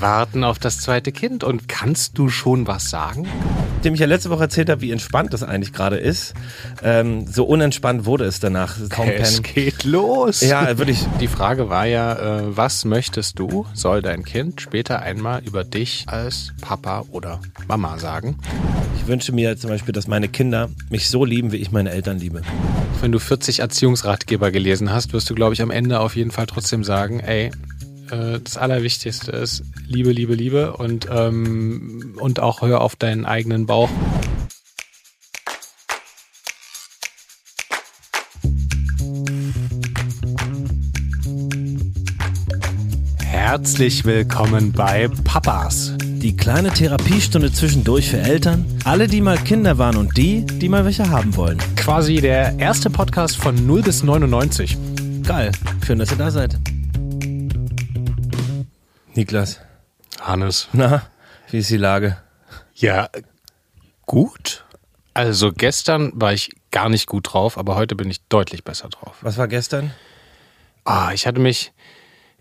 Warten auf das zweite Kind. Und kannst du schon was sagen? Dem ich ja letzte Woche erzählt habe, wie entspannt das eigentlich gerade ist. Ähm, so unentspannt wurde es danach. Kaum es geht los. Ja, wirklich. Die Frage war ja, äh, was möchtest du, soll dein Kind später einmal über dich als Papa oder Mama sagen? Ich wünsche mir zum Beispiel, dass meine Kinder mich so lieben, wie ich meine Eltern liebe. Wenn du 40 Erziehungsratgeber gelesen hast, wirst du, glaube ich, am Ende auf jeden Fall trotzdem sagen, ey, äh, das Allerwichtigste ist Liebe, Liebe, Liebe und, ähm, und auch hör auf deinen eigenen Bauch. Herzlich willkommen bei Papas. Die kleine Therapiestunde zwischendurch für Eltern, alle, die mal Kinder waren und die, die mal welche haben wollen. Quasi der erste Podcast von 0 bis 99. Geil. Schön, dass ihr da seid. Niklas. Hannes. Na, wie ist die Lage? Ja, gut. Also gestern war ich gar nicht gut drauf, aber heute bin ich deutlich besser drauf. Was war gestern? Ah, ich hatte mich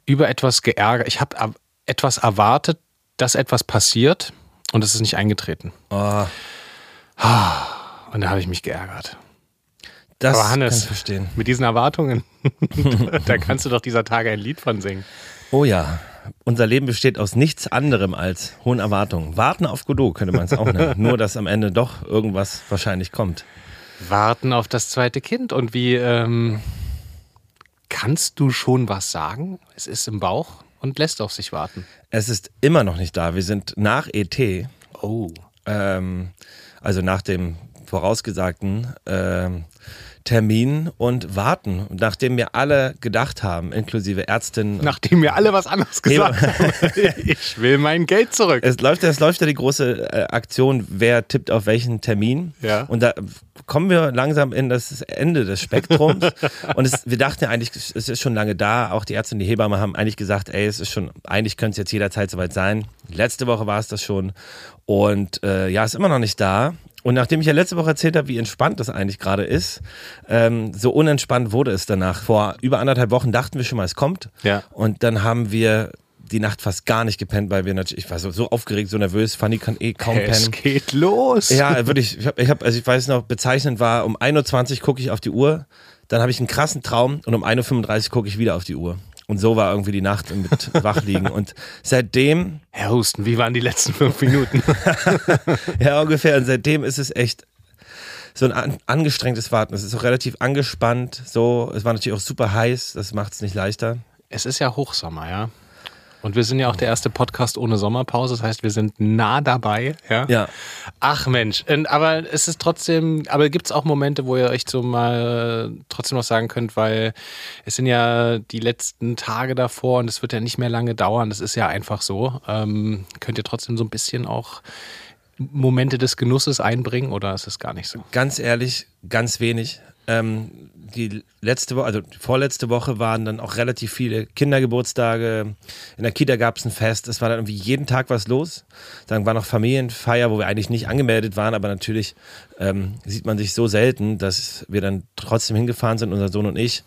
über etwas geärgert. Ich habe etwas erwartet, dass etwas passiert und es ist nicht eingetreten. Oh. Und da habe ich mich geärgert. Das Aber Hannes, kann ich verstehen. mit diesen Erwartungen, da kannst du doch dieser Tage ein Lied von singen. Oh ja, unser Leben besteht aus nichts anderem als hohen Erwartungen. Warten auf Godot könnte man es auch nennen. Nur, dass am Ende doch irgendwas wahrscheinlich kommt. Warten auf das zweite Kind. Und wie ähm, kannst du schon was sagen? Es ist im Bauch und lässt auf sich warten. Es ist immer noch nicht da. Wir sind nach ET. Oh. Ähm, also nach dem vorausgesagten ähm, Termin und warten. Und nachdem wir alle gedacht haben, inklusive Ärztinnen. Nachdem wir alle was anderes gesagt haben. ich will mein Geld zurück. Es läuft, es läuft ja die große äh, Aktion, wer tippt auf welchen Termin. Ja. Und da kommen wir langsam in das Ende des Spektrums. und es, wir dachten ja eigentlich, es ist schon lange da. Auch die Ärzte und die Hebamme haben eigentlich gesagt, ey, es ist schon, eigentlich könnte es jetzt jederzeit soweit sein. Letzte Woche war es das schon. Und äh, ja, ist immer noch nicht da. Und nachdem ich ja letzte Woche erzählt habe, wie entspannt das eigentlich gerade ist, ähm, so unentspannt wurde es danach. Vor über anderthalb Wochen dachten wir schon mal, es kommt. Ja. Und dann haben wir die Nacht fast gar nicht gepennt, weil wir natürlich, ich war so, so aufgeregt, so nervös, Fanny kann eh kaum pennen. Es geht los. Ja, wirklich. Ich habe, ich hab, also ich weiß noch, bezeichnend war, um 1.20 Uhr gucke ich auf die Uhr, dann habe ich einen krassen Traum und um 1.35 Uhr gucke ich wieder auf die Uhr. Und so war irgendwie die Nacht mit Wachliegen. Und seitdem. Herr Husten, wie waren die letzten fünf Minuten? ja, ungefähr. Und seitdem ist es echt so ein an, angestrengtes Warten. Es ist auch relativ angespannt. So, es war natürlich auch super heiß. Das macht es nicht leichter. Es ist ja Hochsommer, ja. Und wir sind ja auch der erste Podcast ohne Sommerpause. Das heißt, wir sind nah dabei. Ja. Ja. Ach Mensch. Aber es ist trotzdem, aber gibt es auch Momente, wo ihr euch so mal trotzdem noch sagen könnt, weil es sind ja die letzten Tage davor und es wird ja nicht mehr lange dauern. Das ist ja einfach so. Ähm, könnt ihr trotzdem so ein bisschen auch Momente des Genusses einbringen oder ist es gar nicht so? Ganz ehrlich, ganz wenig. Ähm, die letzte Woche, also die vorletzte Woche waren dann auch relativ viele Kindergeburtstage. In der Kita gab es ein Fest. Es war dann irgendwie jeden Tag was los. Dann war noch Familienfeier, wo wir eigentlich nicht angemeldet waren, aber natürlich ähm, sieht man sich so selten, dass wir dann trotzdem hingefahren sind, unser Sohn und ich.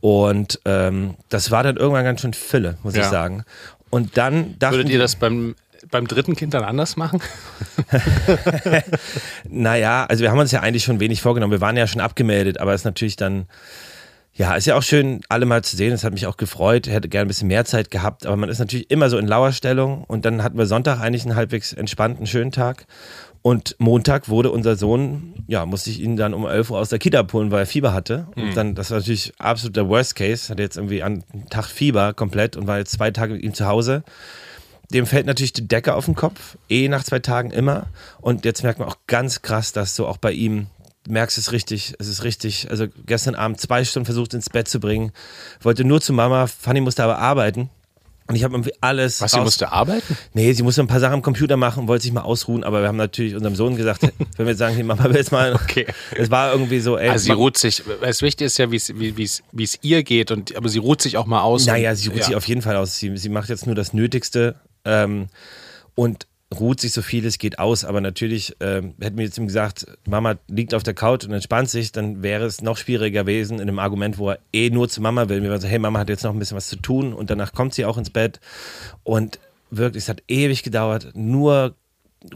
Und ähm, das war dann irgendwann ganz schön Fülle, muss Ja. ich sagen. Und dann dachten Würdet ihr das beim, beim dritten Kind dann anders machen? Naja, also wir haben uns ja eigentlich schon wenig vorgenommen. Wir waren ja schon abgemeldet, aber es ist natürlich dann, ja, ist ja auch schön, alle mal zu sehen. Es hat mich auch gefreut. Ich hätte gerne ein bisschen mehr Zeit gehabt, aber man ist natürlich immer so in Lauerstellung. Und dann hatten wir Sonntag eigentlich einen halbwegs entspannten, schönen Tag. Und Montag wurde unser Sohn, ja, musste ich ihn dann um 11 Uhr aus der Kita abholen, weil er Fieber hatte. Und dann, das war natürlich absolut der Worst Case. Hatte jetzt irgendwie einen Tag Fieber komplett und war jetzt zwei Tage mit ihm zu Hause dem fällt natürlich die Decke auf den Kopf, eh nach zwei Tagen immer. Und jetzt merkt man auch ganz krass, dass so auch bei ihm, du merkst es richtig, es ist richtig, also gestern Abend zwei Stunden versucht ins Bett zu bringen, wollte nur zu Mama, Fanny musste aber arbeiten. Und ich habe irgendwie alles. Was, sie musste arbeiten? Nee, sie musste ein paar Sachen am Computer machen, wollte sich mal ausruhen, aber wir haben natürlich unserem Sohn gesagt, wenn wir jetzt sagen, hey, Mama will jetzt mal. Okay. Es war irgendwie so, ey. Also sie ruht sich, das Wichtige ist ja, wie es- es wie es ihr geht, und, aber sie ruht sich auch mal aus. Naja, und, sie ruht ja. sich auf jeden Fall aus. Sie, sie macht jetzt nur das Nötigste ähm, und ruht sich so viel es geht aus. Aber natürlich ähm, hätten wir jetzt ihm gesagt, Mama liegt auf der Couch und entspannt sich, dann wäre es noch schwieriger gewesen in einem Argument, wo er eh nur zu Mama will. Wir waren so, hey, Mama hat jetzt noch ein bisschen was zu tun und danach kommt sie auch ins Bett. Und wirklich, es hat ewig gedauert, nur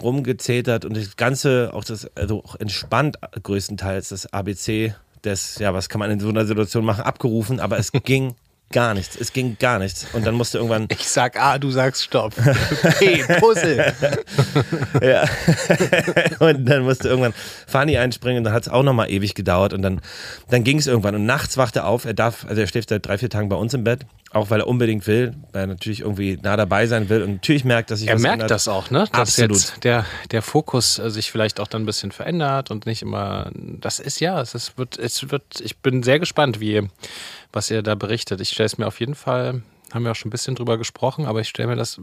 rumgezetert und das Ganze, auch das, also auch entspannt größtenteils, das ABC des, ja, was kann man in so einer Situation machen, abgerufen, aber es ging gar nichts. Es ging gar nichts. Und dann musste irgendwann. Ich sag A, du sagst Stopp. P, Puzzle. ja. und dann musste irgendwann Fanny einspringen und dann hat es auch nochmal ewig gedauert und dann, dann ging es irgendwann. Und nachts wachte er auf. Er darf, also er schläft seit drei, vier Tagen bei uns im Bett. Auch weil er unbedingt will, weil er natürlich irgendwie nah dabei sein will und natürlich merkt, dass sich Er merkt ändert. das auch, ne? Dass Absolut. jetzt der, der Fokus äh, sich vielleicht auch dann ein bisschen verändert und nicht immer. Das ist ja, es ist, wird, es wird, ich bin sehr gespannt, wie, was ihr da berichtet. Ich stelle es mir auf jeden Fall, haben wir auch schon ein bisschen drüber gesprochen, aber ich stelle mir das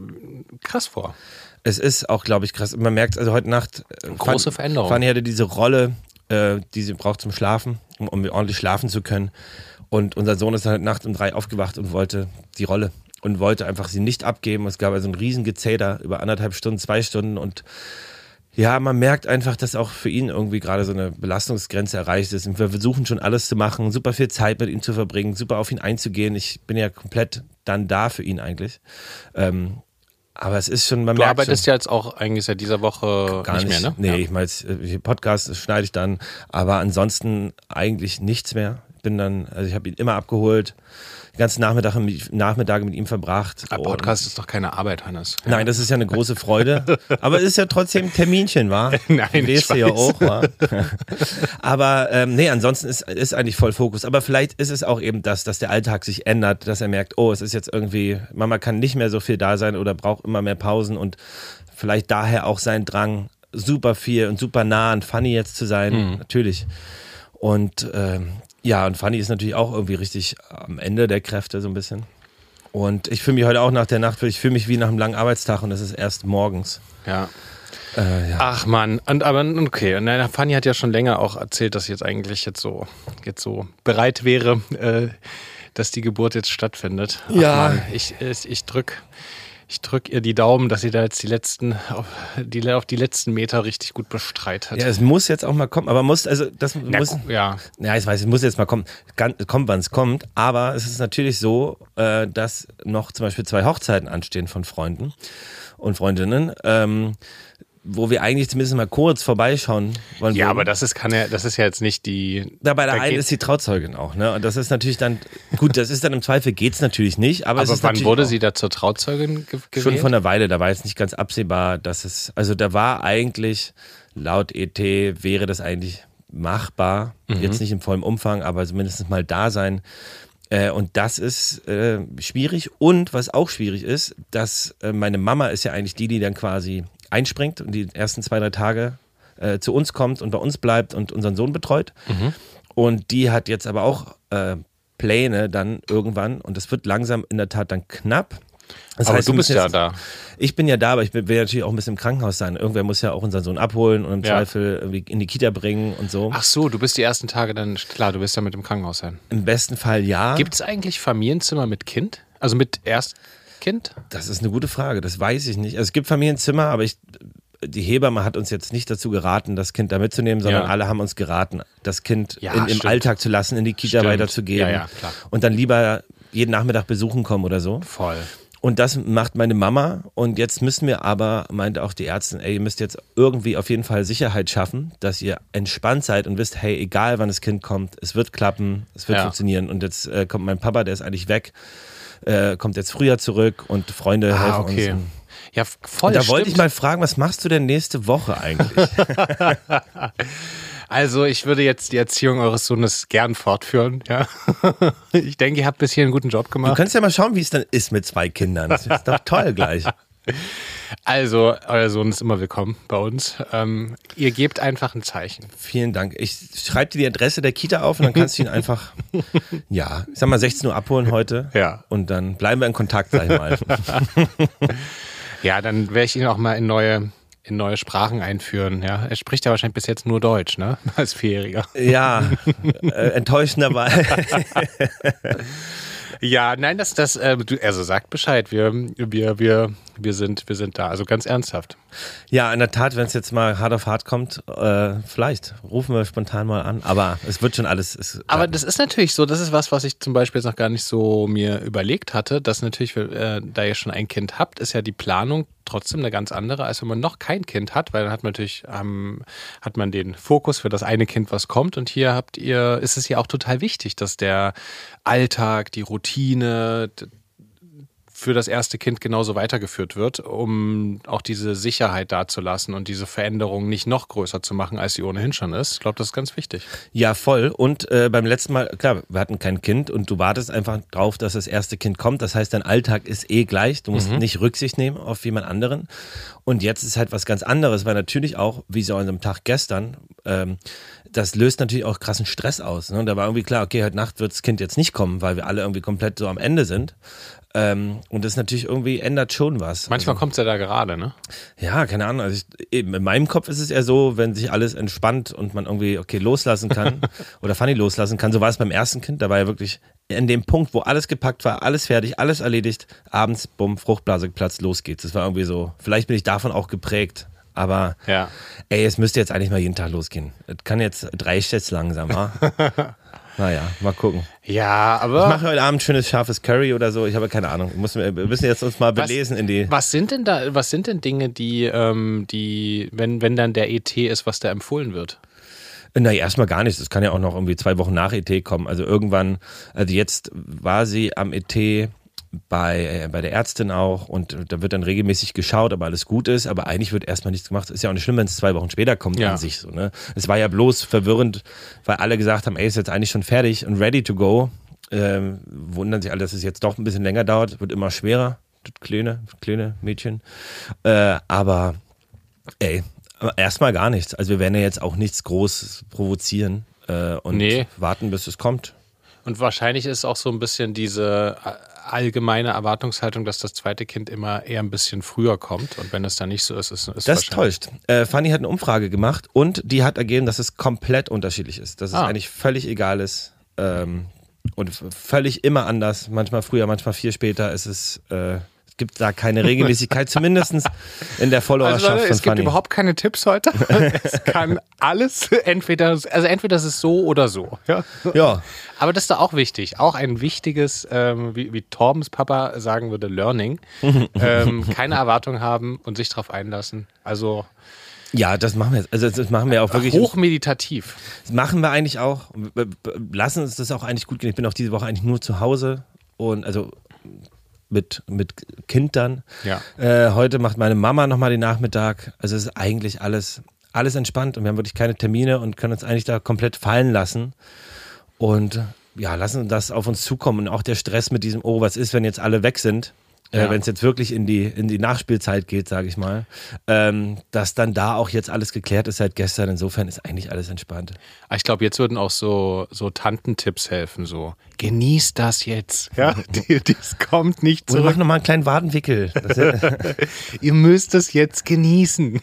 krass vor. Es ist auch, glaube ich, krass. Man merkt, also heute Nacht. äh, Große Fan- Veränderung. Fanny hatte diese Rolle, äh, die sie braucht zum Schlafen, um, um ordentlich schlafen zu können. Und unser Sohn ist dann heute Nacht um drei aufgewacht und wollte die Rolle und wollte einfach sie nicht abgeben. Es gab also ein riesen Gezähler über anderthalb Stunden, zwei Stunden und ja, man merkt einfach, dass auch für ihn irgendwie gerade so eine Belastungsgrenze erreicht ist. Und wir versuchen schon alles zu machen, super viel Zeit mit ihm zu verbringen, super auf ihn einzugehen. Ich bin ja komplett dann da für ihn eigentlich. Ähm, aber es ist schon, man Du merkt arbeitest schon, ja jetzt auch eigentlich seit dieser Woche gar nicht, nicht, mehr, ne? Nee, Ja. ich meine, äh, Podcast schneide ich dann, aber ansonsten eigentlich nichts mehr. Ich bin dann, also ich habe ihn immer abgeholt, ganzen Nachmittage mit, Nachmittage mit ihm verbracht. Ein Und- Podcast ist doch keine Arbeit, Hannes. Nein, das ist ja eine große Freude. Aber es ist ja trotzdem ein Terminchen, war? Nein, ich Lest du ja auch, war? Aber ähm, nee, ansonsten ist, ist eigentlich voll Fokus. Aber vielleicht ist es auch eben das, dass der Alltag sich ändert, dass er merkt, oh, es ist jetzt irgendwie, Mama kann nicht mehr so viel da sein oder braucht immer mehr Pausen und vielleicht daher auch sein Drang, super viel und super nah an Fanny jetzt zu sein, Mhm. natürlich. Und ähm, ja, und Fanny ist natürlich auch irgendwie richtig am Ende der Kräfte so ein bisschen. Und ich fühle mich heute auch nach der Nacht, ich fühle mich wie nach einem langen Arbeitstag und es ist erst morgens. Ja. Äh, ja. Ach man, und aber okay, und na, Fanny hat ja schon länger auch erzählt, dass sie jetzt eigentlich jetzt so jetzt so bereit wäre, äh, dass die Geburt jetzt stattfindet. Ach Ja. Mann, ich ich, ich drück ich drück ihr die Daumen, dass sie da jetzt die letzten auf die, auf die letzten Meter richtig gut bestreitet. ja, es muss jetzt auch mal kommen, aber muss, also das Na, muss, ja. ja, ich weiß, es muss jetzt mal kommen, kommt, wann es kommt, aber es ist natürlich so, äh, dass noch zum Beispiel zwei Hochzeiten anstehen von Freunden und Freundinnen, ähm, wo wir eigentlich zumindest mal kurz vorbeischauen wollen. Ja, würden. aber das ist kann ja, das ist ja jetzt nicht die. Ja, bei der da einen geht- ist die Trauzeugin auch, ne? Und das ist natürlich dann, gut, das ist dann im Zweifel geht's natürlich nicht, aber, es Aber ist wann wurde sie da zur Trauzeugin ge gewählt? schon von einer Weile, da war jetzt nicht ganz absehbar, dass es, also da war eigentlich, laut ET wäre das eigentlich machbar, Mhm. jetzt nicht im vollen Umfang, aber zumindest mal da sein. Äh, und das ist äh, schwierig. Und was auch schwierig ist, dass äh, meine Mama ist ja eigentlich die, die dann quasi einspringt und die ersten zwei, drei Tage äh, zu uns kommt und bei uns bleibt und unseren Sohn betreut. Mhm. Und die hat jetzt aber auch äh, Pläne dann irgendwann und das wird langsam in der Tat dann knapp. Das aber heißt, du bist ja jetzt- da. ich bin ja da, aber ich will natürlich auch ein bisschen im Krankenhaus sein. Irgendwer muss ja auch unseren Sohn abholen und im Ja. Zweifel irgendwie in die Kita bringen und so. Ach so, du bist die ersten Tage dann, klar, du wirst ja mit dem Krankenhaus sein. Im besten Fall ja. Gibt es eigentlich Familienzimmer mit Kind? Also mit Erstkind? Das ist eine gute Frage, das weiß ich nicht. Also es gibt Familienzimmer, aber ich, die Hebamme hat uns jetzt nicht dazu geraten, das Kind da mitzunehmen, sondern Ja. alle haben uns geraten, das Kind Ja, in, im. Alltag zu lassen, in die Kita Stimmt. weiterzugeben Ja, und dann lieber jeden Nachmittag besuchen kommen oder so. Voll. Und das macht meine Mama. Und jetzt müssen wir aber, meinte auch die Ärztin, ey, ihr müsst jetzt irgendwie auf jeden Fall Sicherheit schaffen, dass ihr entspannt seid und wisst, hey, egal wann das Kind kommt, es wird klappen, es wird Ja. funktionieren. Und jetzt äh, kommt mein Papa, der ist eigentlich weg, äh, kommt jetzt früher zurück und Freunde Ah, helfen okay. uns. Ja, voll. Und da wollte ich mal fragen, was machst du denn nächste Woche eigentlich? Also, ich würde jetzt die Erziehung eures Sohnes gern fortführen, ja. Ich denke, ihr habt bis hier einen guten Job Du gemacht. kannst ja mal schauen, wie es dann ist mit zwei Kindern. Das ist doch toll gleich. Also, euer Sohn ist immer willkommen bei uns. Ähm, ihr gebt einfach ein Zeichen. Vielen Dank. Ich schreibe dir die Adresse der Kita auf und dann kannst du ihn einfach, ja, ich sag mal 16 Uhr abholen heute. Ja. Und dann bleiben wir in Kontakt, sag ich mal. Ja, dann werde ich ihn auch mal in neue, in neue Sprachen einführen, ja. Er spricht ja wahrscheinlich bis jetzt nur Deutsch, ne? Als Vierjähriger. ja, äh, enttäuschenderweise. Ja, nein, das, das, äh, also sagt Bescheid. Wir, wir, wir, wir sind, wir sind da. Also ganz ernsthaft. Ja, in der Tat, wenn es jetzt mal hart auf hart kommt, äh, vielleicht rufen wir spontan mal an. Aber es wird schon alles. Es, Aber das ist natürlich so, das ist was, was ich zum Beispiel jetzt noch gar nicht so mir überlegt hatte, dass natürlich, äh, da ihr schon ein Kind habt, ist ja die Planung trotzdem eine ganz andere, als wenn man noch kein Kind hat, weil dann hat man natürlich, ähm, hat man den Fokus für das eine Kind, was kommt. Und hier habt ihr, ist es ja auch total wichtig, dass der Alltag, die Routine, für das erste Kind genauso weitergeführt wird, um auch diese Sicherheit dazulassen und diese Veränderung nicht noch größer zu machen, als sie ohnehin schon ist. Ich glaube, das ist ganz wichtig. Ja, voll. Und äh, beim letzten Mal, klar, wir hatten kein Kind und du wartest einfach drauf, dass das erste Kind kommt. Das heißt, dein Alltag ist eh gleich. Du musst mhm. nicht Rücksicht nehmen auf jemand anderen. Und jetzt ist halt was ganz anderes, weil natürlich auch, wie so an einem Tag gestern, ähm, das löst natürlich auch krassen Stress aus. Ne? Da war irgendwie klar, okay, heute Nacht wird das Kind jetzt nicht kommen, weil wir alle irgendwie komplett so am Ende sind. Ähm, und das natürlich irgendwie ändert schon was. Manchmal also, kommt es ja da gerade, ne? Ja, keine Ahnung. Also ich, eben, in meinem Kopf ist es eher so, wenn sich alles entspannt und man irgendwie, okay, loslassen kann oder Fanny loslassen kann. So war es beim ersten Kind. Da war ja wirklich in dem Punkt, wo alles gepackt war, alles fertig, alles erledigt, abends, bumm, Fruchtblase geplatzt, los geht's. Das war irgendwie so, vielleicht bin ich davon auch geprägt. Aber ja. ey, es müsste jetzt eigentlich mal jeden Tag losgehen. Es kann jetzt drei jetzt langsam, wa? Naja, mal gucken. Ja, aber. Ich mache heute Abend schönes scharfes Curry oder so. Ich habe keine Ahnung. Wir müssen jetzt uns mal belesen was, in die. Was sind denn da, was sind denn Dinge, die, ähm, die, wenn, wenn dann der ET ist, was da empfohlen wird? Na, erstmal gar nichts. Das kann ja auch noch irgendwie zwei Wochen nach ET kommen. Also irgendwann, also jetzt war sie am ET bei, äh, bei der Ärztin auch und da wird dann regelmäßig geschaut, ob alles gut ist, aber eigentlich wird erstmal nichts gemacht. Ist ja auch nicht schlimm, wenn es zwei Wochen später kommt ja. an sich so. Ne? Es war ja bloß verwirrend, weil alle gesagt haben, ey, ist jetzt eigentlich schon fertig und ready to go. Ähm, wundern sich alle, dass es jetzt doch ein bisschen länger dauert, wird immer schwerer. Kleine, kleine Mädchen. Äh, aber ey, erstmal gar nichts. Also wir werden ja jetzt auch nichts groß provozieren äh, und nee. warten, bis es kommt. Und wahrscheinlich ist auch so ein bisschen diese allgemeine Erwartungshaltung, dass das zweite Kind immer eher ein bisschen früher kommt. Und wenn es dann nicht so ist, ist, es Das täuscht. Äh, Fanny hat eine Umfrage gemacht und die hat ergeben, dass es komplett unterschiedlich ist. Dass es ah. eigentlich völlig egal ist. Ähm, und völlig immer anders. Manchmal früher, manchmal viel später. Es ist äh, gibt da keine Regelmäßigkeit, zumindest in der Followerschaft also, Leute, Es gibt überhaupt keine Tipps heute. es kann alles, entweder, also entweder ist es so oder so. Ja. ja. Aber das ist da auch wichtig. Auch ein wichtiges, ähm, wie, wie Torbens Papa sagen würde, Learning. ähm, keine Erwartung haben und sich darauf einlassen. Also ja, das machen wir. Also das machen wir auch wirklich. Hochmeditativ. Das machen wir eigentlich auch. Lassen uns das auch eigentlich gut gehen. Ich bin auch diese Woche eigentlich nur zu Hause und also mit, mit Kind dann. Ja. Äh, heute macht meine Mama nochmal den Nachmittag. Also es ist eigentlich alles, alles entspannt und wir haben wirklich keine Termine und können uns eigentlich da komplett fallen lassen. Und ja, lassen das auf uns zukommen. Und auch der Stress mit diesem, oh, was ist, wenn jetzt alle weg sind? Äh, ja. wenn es jetzt wirklich in die, in die Nachspielzeit geht, sage ich mal, ähm, dass dann da auch jetzt alles geklärt ist seit gestern. Insofern ist eigentlich alles entspannt. Ah, ich glaube, jetzt würden auch so, so Tantentipps helfen, so genießt das jetzt. Ja, das kommt nicht zurück. Oder mach nochmal einen kleinen Wadenwickel. Ihr müsst es jetzt genießen.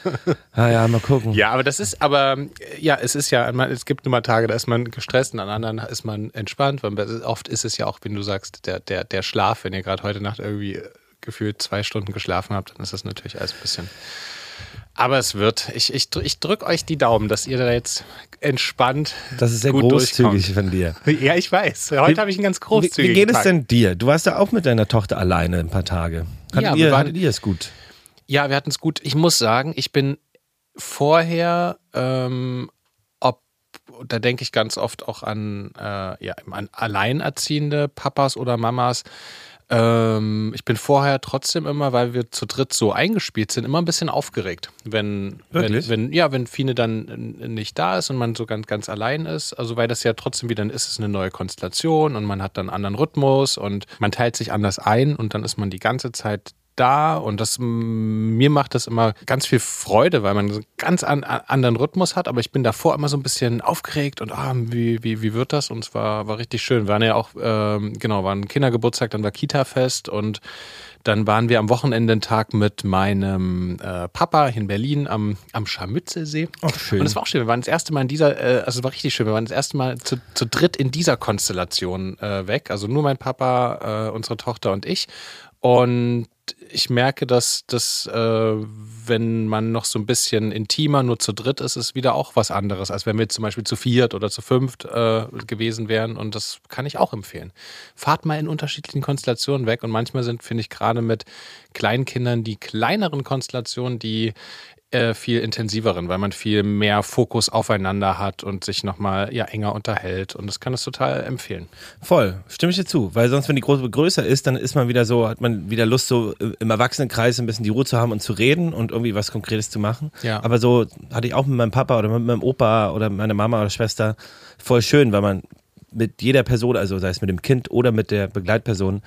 ah ja, mal gucken. Ja, aber das ist, aber ja, es ist ja, es gibt immer Tage, da ist man gestresst und an anderen ist man entspannt. Oft ist es ja auch, wenn du sagst, der, der, der Schlaf, wenn ihr gerade heute Nacht irgendwie irgendwie gefühlt zwei Stunden geschlafen habt, dann ist das natürlich alles ein bisschen. Aber es wird. Ich, ich, ich drücke euch die Daumen, dass ihr da jetzt entspannt. Das ist sehr großzügig durchkommt. von dir. Ja, ich weiß. Heute habe ich einen ganz großzügigen. Wie, wie geht es denn dir? Du warst ja auch mit deiner Tochter alleine ein paar Tage. Hattet, ja, ihr, waren, hattet ihr es gut? Ja, wir hatten es gut. Ich muss sagen, ich bin vorher, ähm, ob, da denke ich ganz oft auch an, äh, ja, an alleinerziehende Papas oder Mamas ähm, ich bin vorher trotzdem immer, weil wir zu dritt so eingespielt sind, immer ein bisschen aufgeregt. Wenn, wenn, wenn, ja, wenn Fine dann nicht da ist und man so ganz, ganz allein ist. Also, weil das ja trotzdem wieder ist es eine neue Konstellation und man hat dann einen anderen Rhythmus und man teilt sich anders ein und dann ist man die ganze Zeit da und das mir macht das immer ganz viel Freude, weil man einen ganz an, anderen Rhythmus hat, aber ich bin davor immer so ein bisschen aufgeregt und ah, wie, wie, wie wird das? Und es war, war richtig schön. Wir waren ja auch, ähm, genau, war ein Kindergeburtstag, dann war Kita-Fest und Dann waren wir am Wochenende einen Tag mit meinem äh, Papa in Berlin am, am Scharmützelsee. Ach, schön. Und es war auch schön. Wir waren das erste Mal in dieser, äh, also es war richtig schön. Wir waren das erste Mal zu, zu dritt in dieser Konstellation äh, weg. Also nur mein Papa, äh, unsere Tochter und ich. Und ich merke, dass das, äh, wenn man noch so ein bisschen intimer nur zu dritt ist, ist wieder auch was anderes, als wenn wir zum Beispiel zu viert oder zu fünft äh, gewesen wären. Und das kann ich auch empfehlen. Fahrt mal in unterschiedlichen Konstellationen weg. Und manchmal sind, finde ich, gerade mit Kleinkindern die kleineren Konstellationen, die äh, viel intensiveren, weil man viel mehr Fokus aufeinander hat und sich nochmal ja, enger unterhält. Und das kann es total empfehlen. Voll, stimme ich dir zu. Weil sonst, wenn die Gruppe größer ist, dann ist man wieder so, hat man wieder Lust, so im Erwachsenenkreis ein bisschen die Ruhe zu haben und zu reden und irgendwie was Konkretes zu machen. Ja. Aber so hatte ich auch mit meinem Papa oder mit meinem Opa oder meiner Mama oder Schwester voll schön, weil man mit jeder Person, also sei es mit dem Kind oder mit der Begleitperson,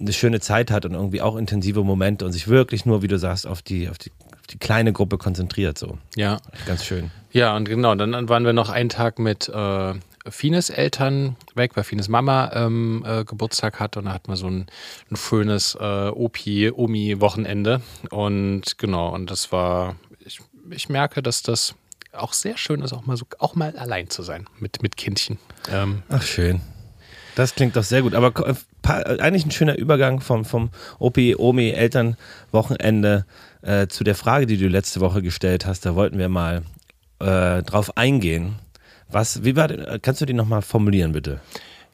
eine schöne Zeit hat und irgendwie auch intensive Momente und sich wirklich nur, wie du sagst, auf die, auf die die kleine Gruppe konzentriert so. Ja. Ganz schön. Ja, und genau, dann waren wir noch einen Tag mit äh, Fines Eltern weg, weil Fines Mama ähm, äh, Geburtstag hat und da hatten wir so ein, ein schönes äh, Opi-Omi-Wochenende. Und genau, und das war, ich, ich merke, dass das auch sehr schön ist, auch mal so, auch mal allein zu sein mit, mit Kindchen. Ähm, Ach, schön. Das klingt doch sehr gut. Aber eigentlich ein schöner Übergang vom, vom Opi, Omi, Elternwochenende äh, zu der Frage, die du letzte Woche gestellt hast. Da wollten wir mal äh, drauf eingehen. Was, wie war, kannst du die nochmal formulieren, bitte?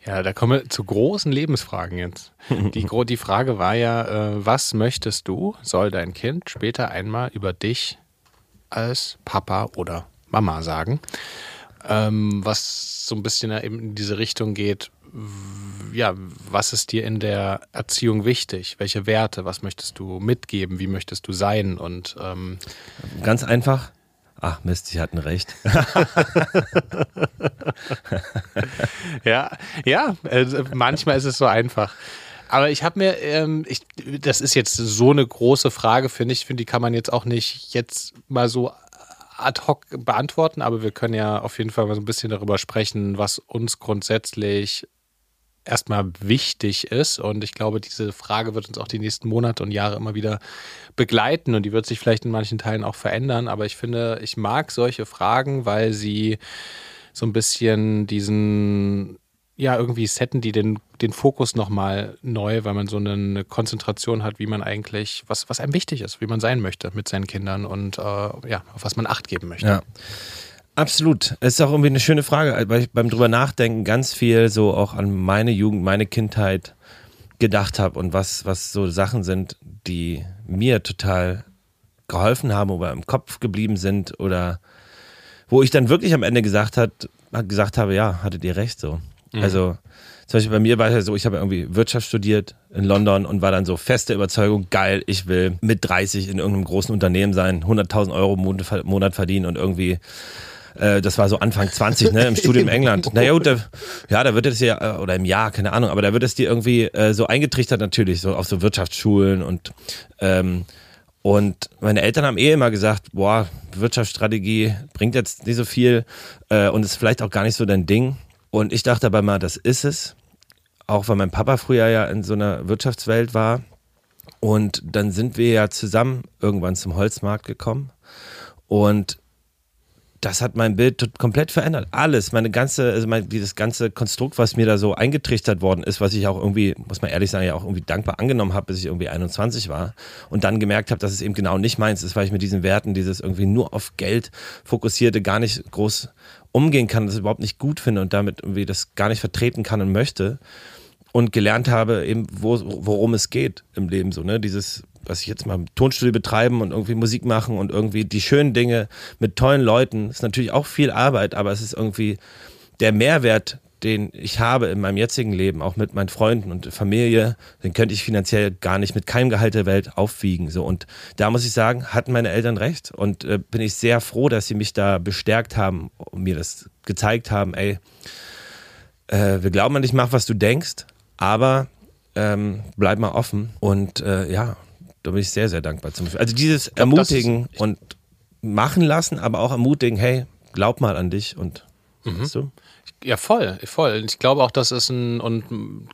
Ja, da kommen wir zu großen Lebensfragen jetzt. Die, die Frage war ja, äh, was möchtest du, soll dein Kind später einmal über dich als Papa oder Mama sagen? Ähm, was so ein bisschen in diese Richtung geht, ja, was ist dir in der Erziehung wichtig? Welche Werte? Was möchtest du mitgeben? Wie möchtest du sein? Und ähm ganz einfach. Ach Mist, sie hatten recht. ja, ja, also manchmal ist es so einfach. Aber ich habe mir, ähm, ich, das ist jetzt so eine große Frage, finde ich. Finde, die kann man jetzt auch nicht jetzt mal so ad hoc beantworten, aber wir können ja auf jeden Fall mal so ein bisschen darüber sprechen, was uns grundsätzlich erstmal wichtig ist. Und ich glaube, diese Frage wird uns auch die nächsten Monate und Jahre immer wieder begleiten und die wird sich vielleicht in manchen Teilen auch verändern. Aber ich finde, ich mag solche Fragen, weil sie so ein bisschen diesen, ja, irgendwie setten die den, den Fokus nochmal neu, weil man so eine Konzentration hat, wie man eigentlich, was, was einem wichtig ist, wie man sein möchte mit seinen Kindern und äh, ja, auf was man Acht geben möchte. Ja. Absolut. Es ist auch irgendwie eine schöne Frage, weil ich beim drüber nachdenken ganz viel so auch an meine Jugend, meine Kindheit gedacht habe und was, was so Sachen sind, die mir total geholfen haben oder im Kopf geblieben sind oder wo ich dann wirklich am Ende gesagt hat, gesagt habe, ja, hattet ihr recht so. Mhm. Also zum Beispiel bei mir war es ja so, ich habe irgendwie Wirtschaft studiert in London und war dann so feste Überzeugung, geil, ich will mit 30 in irgendeinem großen Unternehmen sein, 100.000 Euro im Monat verdienen und irgendwie äh, das war so Anfang 20, ne, im Studium in England. Naja, gut, ja, da wird es ja, äh, oder im Jahr, keine Ahnung, aber da wird es dir irgendwie äh, so eingetrichtert natürlich, so auf so Wirtschaftsschulen und ähm, und meine Eltern haben eh immer gesagt, boah, Wirtschaftsstrategie bringt jetzt nicht so viel äh, und ist vielleicht auch gar nicht so dein Ding. Und ich dachte aber mal, das ist es. Auch weil mein Papa früher ja in so einer Wirtschaftswelt war. Und dann sind wir ja zusammen irgendwann zum Holzmarkt gekommen. Und das hat mein Bild komplett verändert. Alles, meine ganze, also mein, dieses ganze Konstrukt, was mir da so eingetrichtert worden ist, was ich auch irgendwie, muss man ehrlich sagen, ja auch irgendwie dankbar angenommen habe, bis ich irgendwie 21 war und dann gemerkt habe, dass es eben genau nicht meins ist, weil ich mit diesen Werten, dieses irgendwie nur auf Geld fokussierte, gar nicht groß umgehen kann, das überhaupt nicht gut finde und damit irgendwie das gar nicht vertreten kann und möchte und gelernt habe eben, wo, worum es geht im Leben so, ne, dieses was ich jetzt mal Tonstudio betreiben und irgendwie Musik machen und irgendwie die schönen Dinge mit tollen Leuten, ist natürlich auch viel Arbeit, aber es ist irgendwie der Mehrwert, den ich habe in meinem jetzigen Leben, auch mit meinen Freunden und Familie, den könnte ich finanziell gar nicht mit keinem Gehalt der Welt aufwiegen. So. Und da muss ich sagen, hatten meine Eltern recht und äh, bin ich sehr froh, dass sie mich da bestärkt haben und mir das gezeigt haben, ey, äh, wir glauben an dich, mach, was du denkst, aber ähm, bleib mal offen und äh, ja, da bin ich sehr, sehr dankbar. Zum Also dieses glaub, Ermutigen und machen lassen, aber auch ermutigen, hey, glaub mal an dich und Mhm. Weißt du? Ja, voll, voll. Ich glaube auch, dass es ein, und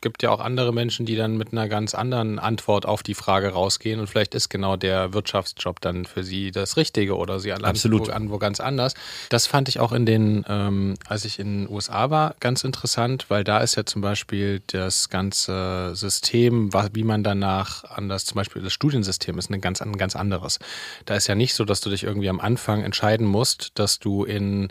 gibt ja auch andere Menschen, die dann mit einer ganz anderen Antwort auf die Frage rausgehen und vielleicht ist genau der Wirtschaftsjob dann für sie das Richtige oder sie landen wo, an wo ganz anders. Das fand ich auch in den, ähm, als ich in den USA war, ganz interessant, weil da ist ja zum Beispiel das ganze System, wie man danach an das, zum Beispiel das Studiensystem ist ein ganz, ein ganz anderes. Da ist ja nicht so, dass du dich irgendwie am Anfang entscheiden musst, dass du in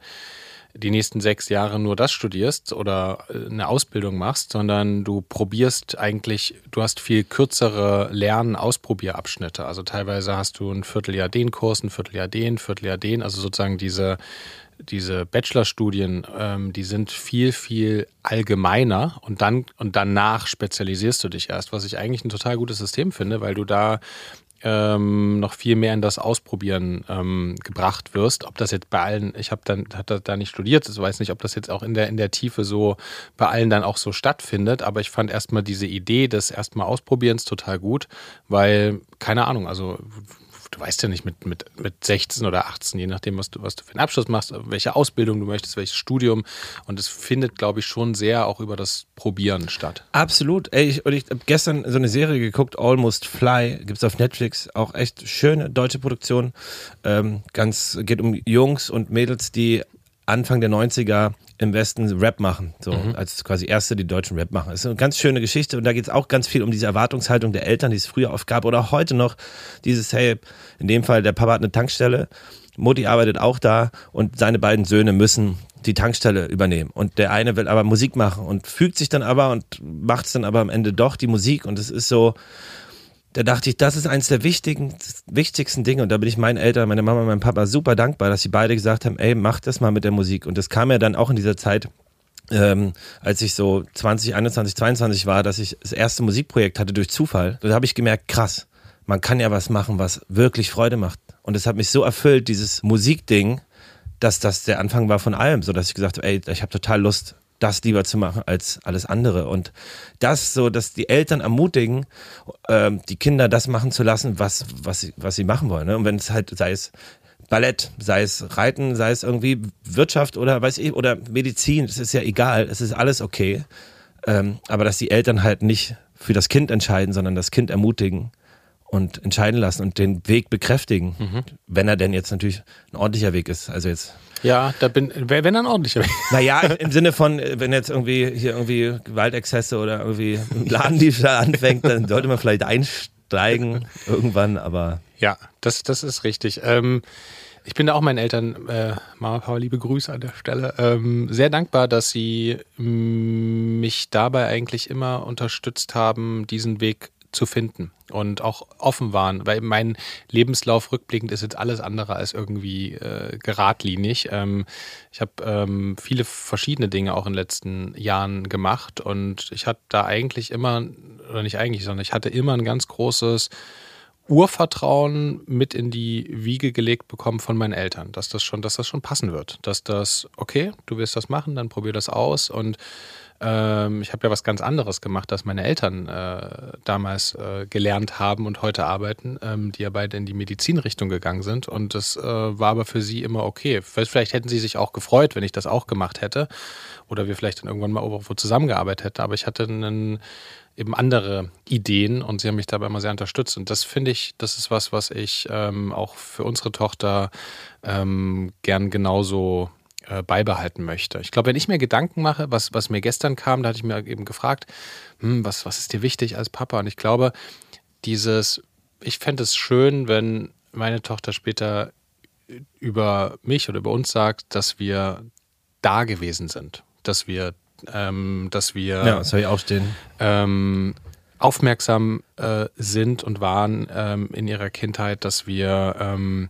die nächsten sechs Jahre nur das studierst oder äh, eine Ausbildung machst, sondern du probierst eigentlich, du hast viel kürzere Lern-Ausprobierabschnitte. Also teilweise hast du ein Vierteljahr den Kurs, ein Vierteljahr den, ein Vierteljahr den. Also sozusagen diese, diese Bachelorstudien, ähm, die sind viel, viel allgemeiner und dann und danach spezialisierst du dich erst, was ich eigentlich ein total gutes System finde, weil du da ähm, noch viel mehr in das Ausprobieren ähm, gebracht wirst. Ob das jetzt bei allen, ich habe dann hat da nicht studiert, ich weiß nicht, ob das jetzt auch in der in der Tiefe so bei allen dann auch so stattfindet. Aber ich fand erstmal diese Idee des erstmal Ausprobierens total gut, weil keine Ahnung, also du weißt ja nicht mit, mit, mit 16 oder 18, je nachdem, was du, was du für einen Abschluss machst, welche Ausbildung du möchtest, welches Studium. Und es findet, glaube ich, schon sehr auch über das Probieren statt. Absolut. Ey, ich, und ich habe gestern so eine Serie geguckt, Almost Fly, gibt es auf Netflix, auch echt schöne deutsche Produktion. Ähm, ganz, geht um Jungs und Mädels, die Anfang der 90er im Westen Rap machen, so mhm. als quasi erste die deutschen Rap machen. Das ist eine ganz schöne Geschichte und da geht es auch ganz viel um diese Erwartungshaltung der Eltern, die es früher oft gab oder heute noch dieses, hey, in dem Fall der Papa hat eine Tankstelle, Mutti arbeitet auch da und seine beiden Söhne müssen die Tankstelle übernehmen. Und der eine will aber Musik machen und fügt sich dann aber und macht es dann aber am Ende doch die Musik und es ist so, da dachte ich, das ist eines der wichtigen, wichtigsten Dinge. Und da bin ich meinen Eltern, meine Mama und meinem Papa super dankbar, dass sie beide gesagt haben, ey, mach das mal mit der Musik. Und das kam ja dann auch in dieser Zeit, ähm, als ich so 20, 21, 22 war, dass ich das erste Musikprojekt hatte durch Zufall. Da habe ich gemerkt, krass, man kann ja was machen, was wirklich Freude macht. Und es hat mich so erfüllt, dieses Musikding, dass das der Anfang war von allem, so dass ich gesagt habe, ey, ich habe total Lust, das lieber zu machen als alles andere. Und das so, dass die Eltern ermutigen, äh, die Kinder das machen zu lassen, was, was, sie, was sie machen wollen. Ne? Und wenn es halt, sei es Ballett, sei es Reiten, sei es irgendwie Wirtschaft oder weiß ich, oder Medizin, es ist ja egal, es ist alles okay. Ähm, aber dass die Eltern halt nicht für das Kind entscheiden, sondern das Kind ermutigen und entscheiden lassen und den Weg bekräftigen, mhm. wenn er denn jetzt natürlich ein ordentlicher Weg ist. Also jetzt ja, da bin, wenn dann ordentlicher. Naja, im Sinne von, wenn jetzt irgendwie hier irgendwie Gewaltexzesse oder irgendwie Ladendiebstahl anfängt, dann sollte man vielleicht einsteigen irgendwann, aber. Ja, das, das ist richtig. Ähm, ich bin da auch meinen Eltern, äh, Mama, Papa, liebe Grüße an der Stelle, ähm, sehr dankbar, dass sie mich dabei eigentlich immer unterstützt haben, diesen Weg zu finden und auch offen waren, weil mein Lebenslauf rückblickend ist jetzt alles andere als irgendwie äh, geradlinig. Ähm, ich habe ähm, viele verschiedene Dinge auch in den letzten Jahren gemacht und ich hatte da eigentlich immer, oder nicht eigentlich, sondern ich hatte immer ein ganz großes Urvertrauen mit in die Wiege gelegt bekommen von meinen Eltern, dass das schon, dass das schon passen wird, dass das okay, du willst das machen, dann probier das aus und ähm, ich habe ja was ganz anderes gemacht, als meine Eltern äh, damals äh, gelernt haben und heute arbeiten, ähm, die ja beide in die Medizinrichtung gegangen sind. Und das äh, war aber für sie immer okay. Vielleicht hätten sie sich auch gefreut, wenn ich das auch gemacht hätte. Oder wir vielleicht dann irgendwann mal irgendwo zusammengearbeitet hätten. Aber ich hatte einen, eben andere Ideen und sie haben mich dabei immer sehr unterstützt. Und das finde ich, das ist was, was ich ähm, auch für unsere Tochter ähm, gern genauso äh, beibehalten möchte. Ich glaube, wenn ich mir Gedanken mache, was, was mir gestern kam, da hatte ich mir eben gefragt, hm, was, was ist dir wichtig als Papa? Und ich glaube, dieses, ich fände es schön, wenn meine Tochter später über mich oder über uns sagt, dass wir da gewesen sind, dass wir, ähm, dass wir, ja, soll ich auch stehen. Ähm, aufmerksam äh, sind und waren ähm, in ihrer Kindheit, dass wir, ähm,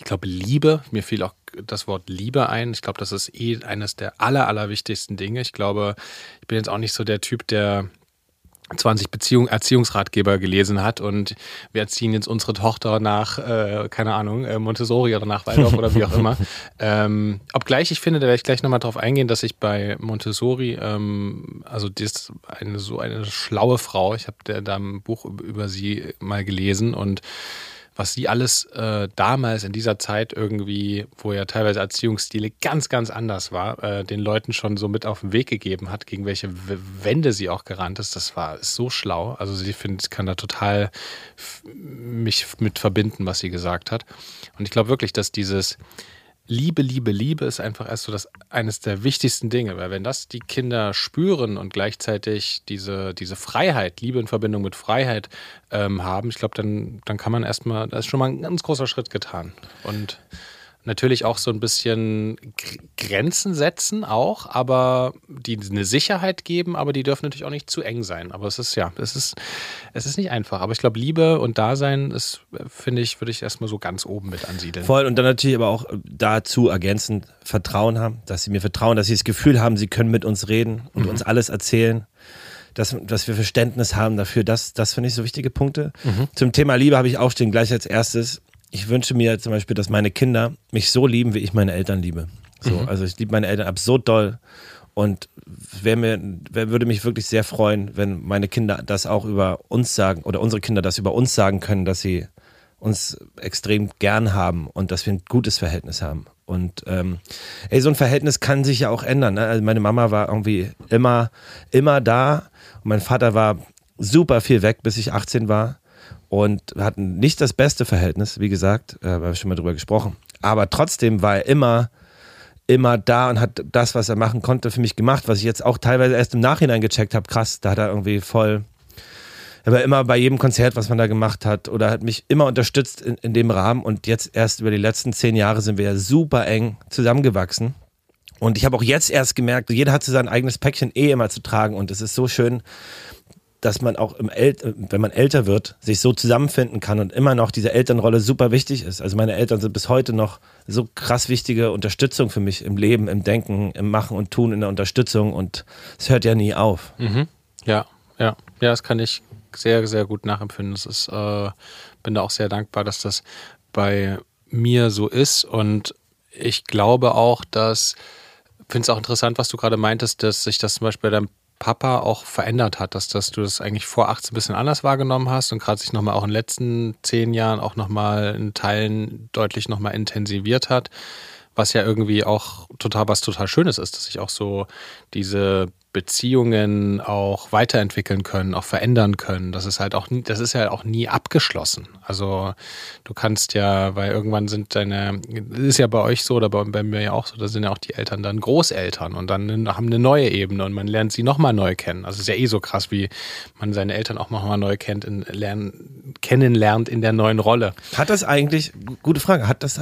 ich glaube, Liebe, mir fiel auch das Wort Liebe ein. Ich glaube, das ist eh eines der aller, allerwichtigsten Dinge. Ich glaube, ich bin jetzt auch nicht so der Typ, der 20 Beziehung, Erziehungsratgeber gelesen hat und wir erziehen jetzt unsere Tochter nach, äh, keine Ahnung, äh, Montessori oder nach Waldorf oder wie auch immer. Ähm, obgleich ich finde, da werde ich gleich nochmal drauf eingehen, dass ich bei Montessori, ähm, also die ist eine so eine schlaue Frau, ich habe da ein Buch über sie mal gelesen und was sie alles äh, damals in dieser Zeit irgendwie, wo ja teilweise Erziehungsstile ganz, ganz anders war, äh, den Leuten schon so mit auf den Weg gegeben hat, gegen welche Wände sie auch gerannt ist. Das war so schlau. Also ich finde, ich kann da total mich mit verbinden, was sie gesagt hat. Und ich glaube wirklich, dass dieses Liebe, Liebe, Liebe ist einfach erst so das eines der wichtigsten Dinge, weil wenn das die Kinder spüren und gleichzeitig diese, diese Freiheit, Liebe in Verbindung mit Freiheit ähm, haben, ich glaube, dann, dann kann man erstmal, da ist schon mal ein ganz großer Schritt getan. Und natürlich auch so ein bisschen Grenzen setzen auch, aber die eine Sicherheit geben, aber die dürfen natürlich auch nicht zu eng sein. Aber es ist ja, es ist, es ist nicht einfach. Aber ich glaube, Liebe und Dasein ist, finde ich, würde ich erstmal so ganz oben mit ansiedeln. Voll und dann natürlich aber auch dazu ergänzend Vertrauen haben, dass sie mir vertrauen, dass sie das Gefühl haben, sie können mit uns reden und mhm. uns alles erzählen. Dass, dass wir Verständnis haben dafür, das, das finde ich so wichtige Punkte. Mhm. Zum Thema Liebe habe ich auch stehen, gleich als erstes ich wünsche mir zum Beispiel, dass meine Kinder mich so lieben, wie ich meine Eltern liebe. So, mhm. Also ich liebe meine Eltern absurd doll. Und wer mir, wer würde mich wirklich sehr freuen, wenn meine Kinder das auch über uns sagen oder unsere Kinder das über uns sagen können, dass sie uns extrem gern haben und dass wir ein gutes Verhältnis haben. Und ähm, ey, so ein Verhältnis kann sich ja auch ändern. Ne? Also meine Mama war irgendwie immer, immer da und mein Vater war super viel weg, bis ich 18 war und hatten nicht das beste Verhältnis, wie gesagt, äh, haben wir schon mal drüber gesprochen. Aber trotzdem war er immer, immer da und hat das, was er machen konnte, für mich gemacht, was ich jetzt auch teilweise erst im Nachhinein gecheckt habe. Krass, da hat er irgendwie voll. Er war immer bei jedem Konzert, was man da gemacht hat, oder hat mich immer unterstützt in, in dem Rahmen. Und jetzt erst über die letzten zehn Jahre sind wir ja super eng zusammengewachsen. Und ich habe auch jetzt erst gemerkt, jeder hat so sein eigenes Päckchen eh immer zu tragen. Und es ist so schön, dass man auch El wenn man älter wird, sich so zusammenfinden kann und immer noch diese Elternrolle super wichtig ist. Also meine Eltern sind bis heute noch so krass wichtige Unterstützung für mich im Leben, im Denken, im Machen und Tun, in der Unterstützung und es hört ja nie auf. Mhm. Ja, ja, ja, das kann ich sehr, sehr gut nachempfinden. Ist, äh, bin da auch sehr dankbar, dass das bei mir so ist und ich glaube auch, dass finde es auch interessant, was du gerade meintest, dass sich das zum Beispiel bei deinem Papa auch verändert hat, dass, dass du das eigentlich vor 18 ein bisschen anders wahrgenommen hast und gerade sich nochmal auch in den letzten zehn Jahren auch nochmal in Teilen deutlich nochmal intensiviert hat, was ja irgendwie auch total was total Schönes ist, dass sich auch so diese Beziehungen auch weiterentwickeln können, auch verändern können. Das ist halt auch nie, das ist ja auch nie abgeschlossen. Also du kannst ja, weil irgendwann sind deine, ist ja bei euch so oder bei, bei mir ja auch so, da sind ja auch die Eltern dann Großeltern und dann haben eine neue Ebene und man lernt sie nochmal neu kennen. Also es ist ja eh so krass, wie man seine Eltern auch nochmal neu kennt, in, lernen, kennenlernt in der neuen Rolle. Hat das eigentlich, gute Frage, hat das,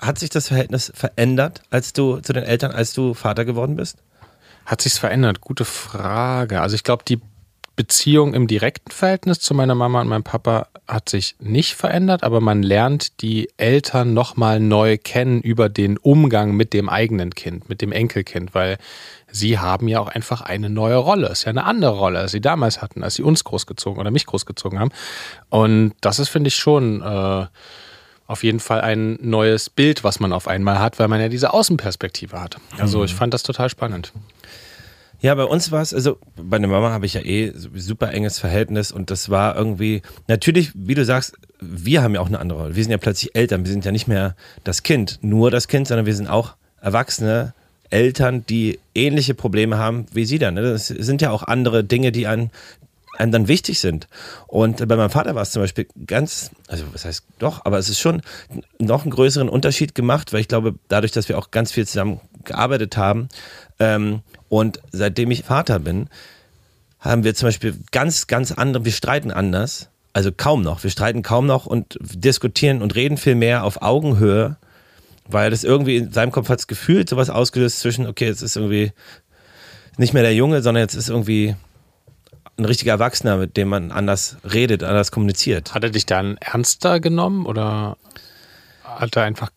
hat sich das Verhältnis verändert, als du zu den Eltern, als du Vater geworden bist? Hat sich's verändert? Gute Frage. Also ich glaube, die Beziehung im direkten Verhältnis zu meiner Mama und meinem Papa hat sich nicht verändert, aber man lernt die Eltern nochmal neu kennen über den Umgang mit dem eigenen Kind, mit dem Enkelkind, weil sie haben ja auch einfach eine neue Rolle. Es ist ja eine andere Rolle, als sie damals hatten, als sie uns großgezogen oder mich großgezogen haben. Und das ist, finde ich, schon äh, auf jeden Fall ein neues Bild, was man auf einmal hat, weil man ja diese Außenperspektive hat. Also mhm. ich fand das total spannend. Ja, bei uns war es, also bei der Mama habe ich ja eh super enges Verhältnis und das war irgendwie, natürlich, wie du sagst, wir haben ja auch eine andere Rolle. Wir sind ja plötzlich Eltern, wir sind ja nicht mehr das Kind, nur das Kind, sondern wir sind auch Erwachsene, Eltern, die ähnliche Probleme haben wie sie dann. Ne? Das sind ja auch andere Dinge, die an einem dann wichtig sind. Und bei meinem Vater war es zum Beispiel ganz, also was heißt doch, aber es ist schon noch einen größeren Unterschied gemacht, weil ich glaube, dadurch, dass wir auch ganz viel zusammen gearbeitet haben, ähm, und seitdem ich Vater bin, haben wir zum Beispiel ganz, ganz andere, wir streiten anders. Also kaum noch. Wir streiten kaum noch und diskutieren und reden viel mehr auf Augenhöhe, weil das irgendwie in seinem Kopf hat es gefühlt sowas ausgelöst zwischen, okay, jetzt ist irgendwie nicht mehr der Junge, sondern jetzt ist irgendwie ein richtiger Erwachsener, mit dem man anders redet, anders kommuniziert. Hat er dich dann ernster genommen oder hat er einfach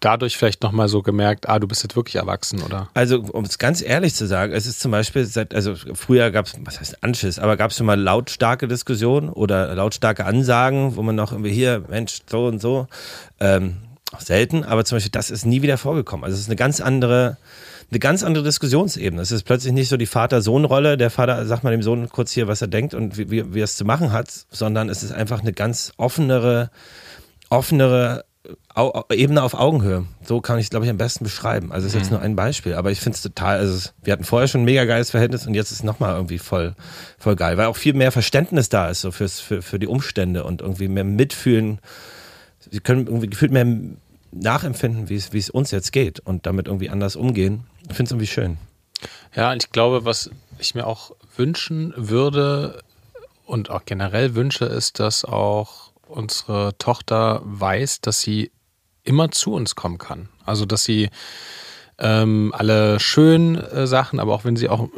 dadurch vielleicht nochmal so gemerkt, ah, du bist jetzt wirklich erwachsen, oder? Also, um es ganz ehrlich zu sagen, es ist zum Beispiel, seit, also früher gab es, was heißt Anschiss, aber gab es schon mal lautstarke Diskussionen oder lautstarke Ansagen, wo man noch irgendwie hier, Mensch, so und so. Ähm, selten, aber zum Beispiel, das ist nie wieder vorgekommen. Also es ist eine ganz andere, eine ganz andere Diskussionsebene. Es ist plötzlich nicht so die Vater-Sohn-Rolle, der Vater sagt mal dem Sohn kurz hier, was er denkt und wie, wie, wie er es zu machen hat, sondern es ist einfach eine ganz offenere, offenere Au Ebene auf Augenhöhe. So kann ich es, glaube ich, am besten beschreiben. Also ist jetzt mhm. nur ein Beispiel, aber ich finde es total, also wir hatten vorher schon ein mega geiles Verhältnis und jetzt ist es nochmal irgendwie voll, voll geil, weil auch viel mehr Verständnis da ist, so fürs, für, für die Umstände und irgendwie mehr mitfühlen. Sie können irgendwie gefühlt mehr nachempfinden, wie es, uns jetzt geht und damit irgendwie anders umgehen. Ich finde es irgendwie schön. Ja, und ich glaube, was ich mir auch wünschen würde und auch generell wünsche, ist, dass auch unsere Tochter weiß, dass sie immer zu uns kommen kann. Also, dass sie ähm, alle schönen äh, Sachen, aber auch wenn sie auch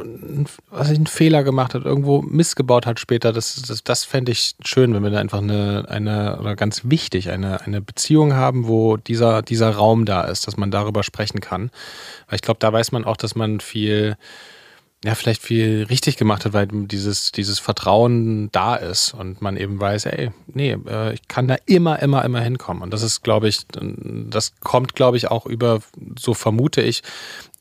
was ich, einen Fehler gemacht hat, irgendwo missgebaut hat später, das, das, das fände ich schön, wenn wir da einfach eine, eine oder ganz wichtig, eine, eine Beziehung haben, wo dieser, dieser Raum da ist, dass man darüber sprechen kann. Weil ich glaube, da weiß man auch, dass man viel ja, vielleicht viel richtig gemacht hat, weil dieses, dieses Vertrauen da ist und man eben weiß, ey, nee, äh, ich kann da immer, immer, immer hinkommen. Und das ist, glaube ich, das kommt, glaube ich, auch über, so vermute ich,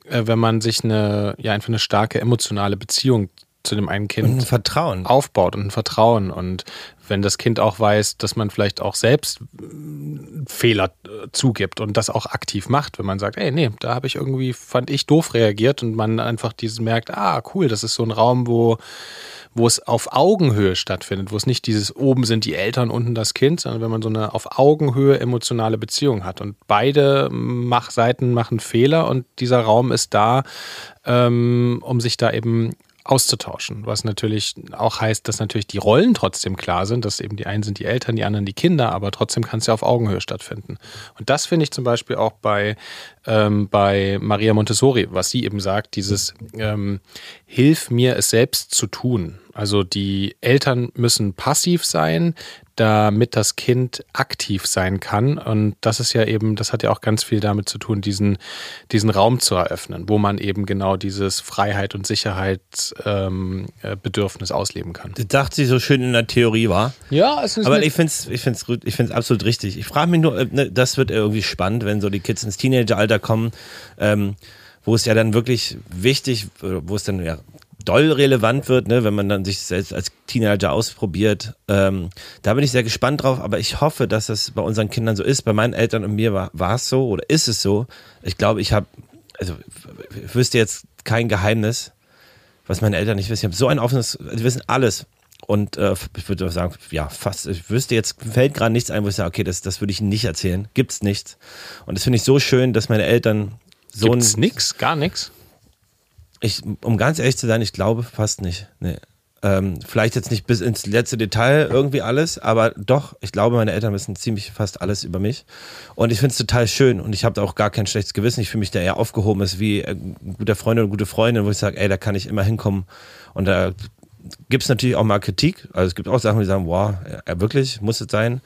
äh, wenn man sich eine, ja, einfach eine starke emotionale Beziehung zu dem einen Kind und ein Vertrauen. aufbaut und ein Vertrauen. Und wenn das Kind auch weiß, dass man vielleicht auch selbst äh, Fehler äh, zugibt und das auch aktiv macht, wenn man sagt, ey, nee, da habe ich irgendwie, fand ich doof reagiert und man einfach dieses merkt, ah, cool, das ist so ein Raum, wo, wo es auf Augenhöhe stattfindet, wo es nicht dieses oben sind die Eltern, unten das Kind, sondern wenn man so eine auf Augenhöhe emotionale Beziehung hat. Und beide mach Seiten machen Fehler und dieser Raum ist da, ähm, um sich da eben auszutauschen. Was natürlich auch heißt, dass natürlich die Rollen trotzdem klar sind, dass eben die einen sind die Eltern, die anderen die Kinder, aber trotzdem kann es ja auf Augenhöhe stattfinden. Und das finde ich zum Beispiel auch bei, ähm, bei Maria Montessori, was sie eben sagt, dieses ähm, Hilf mir es selbst zu tun. Also die Eltern müssen passiv sein, damit das Kind aktiv sein kann. Und das ist ja eben, das hat ja auch ganz viel damit zu tun, diesen, diesen Raum zu eröffnen, wo man eben genau dieses Freiheit und Sicherheitsbedürfnis ähm, ausleben kann. Das dachte sie so schön in der Theorie war. Ja, es ist. Aber ich finde es ich find's, ich find's absolut richtig. Ich frage mich nur, äh, ne, das wird irgendwie spannend, wenn so die Kids ins Teenageralter kommen. Ähm, wo es ja dann wirklich wichtig, wo es dann ja doll relevant wird, ne, wenn man dann sich selbst als Teenager ausprobiert. Ähm, da bin ich sehr gespannt drauf, aber ich hoffe, dass das bei unseren Kindern so ist. Bei meinen Eltern und mir war, es so oder ist es so. Ich glaube, ich habe, also ich wüsste jetzt kein Geheimnis, was meine Eltern nicht wissen. Ich habe so ein offenes, die wissen alles. Und äh, ich würde sagen, ja, fast, ich wüsste jetzt, fällt gerade nichts ein, wo ich sage, okay, das, das würde ich nicht erzählen. Gibt's nichts. Und das finde ich so schön, dass meine Eltern so Gibt's nix, gar nichts. Ich, um ganz ehrlich zu sein, ich glaube fast nicht. Nee. Ähm, vielleicht jetzt nicht bis ins letzte Detail irgendwie alles, aber doch, ich glaube, meine Eltern wissen ziemlich fast alles über mich. Und ich finde es total schön und ich habe da auch gar kein schlechtes Gewissen. Ich fühle mich da eher aufgehoben, ist wie ein guter Freund oder gute Freundin, wo ich sage, ey, da kann ich immer hinkommen. Und da gibt es natürlich auch mal Kritik. Also es gibt auch Sachen, die sagen, wow, ja, wirklich, muss es sein.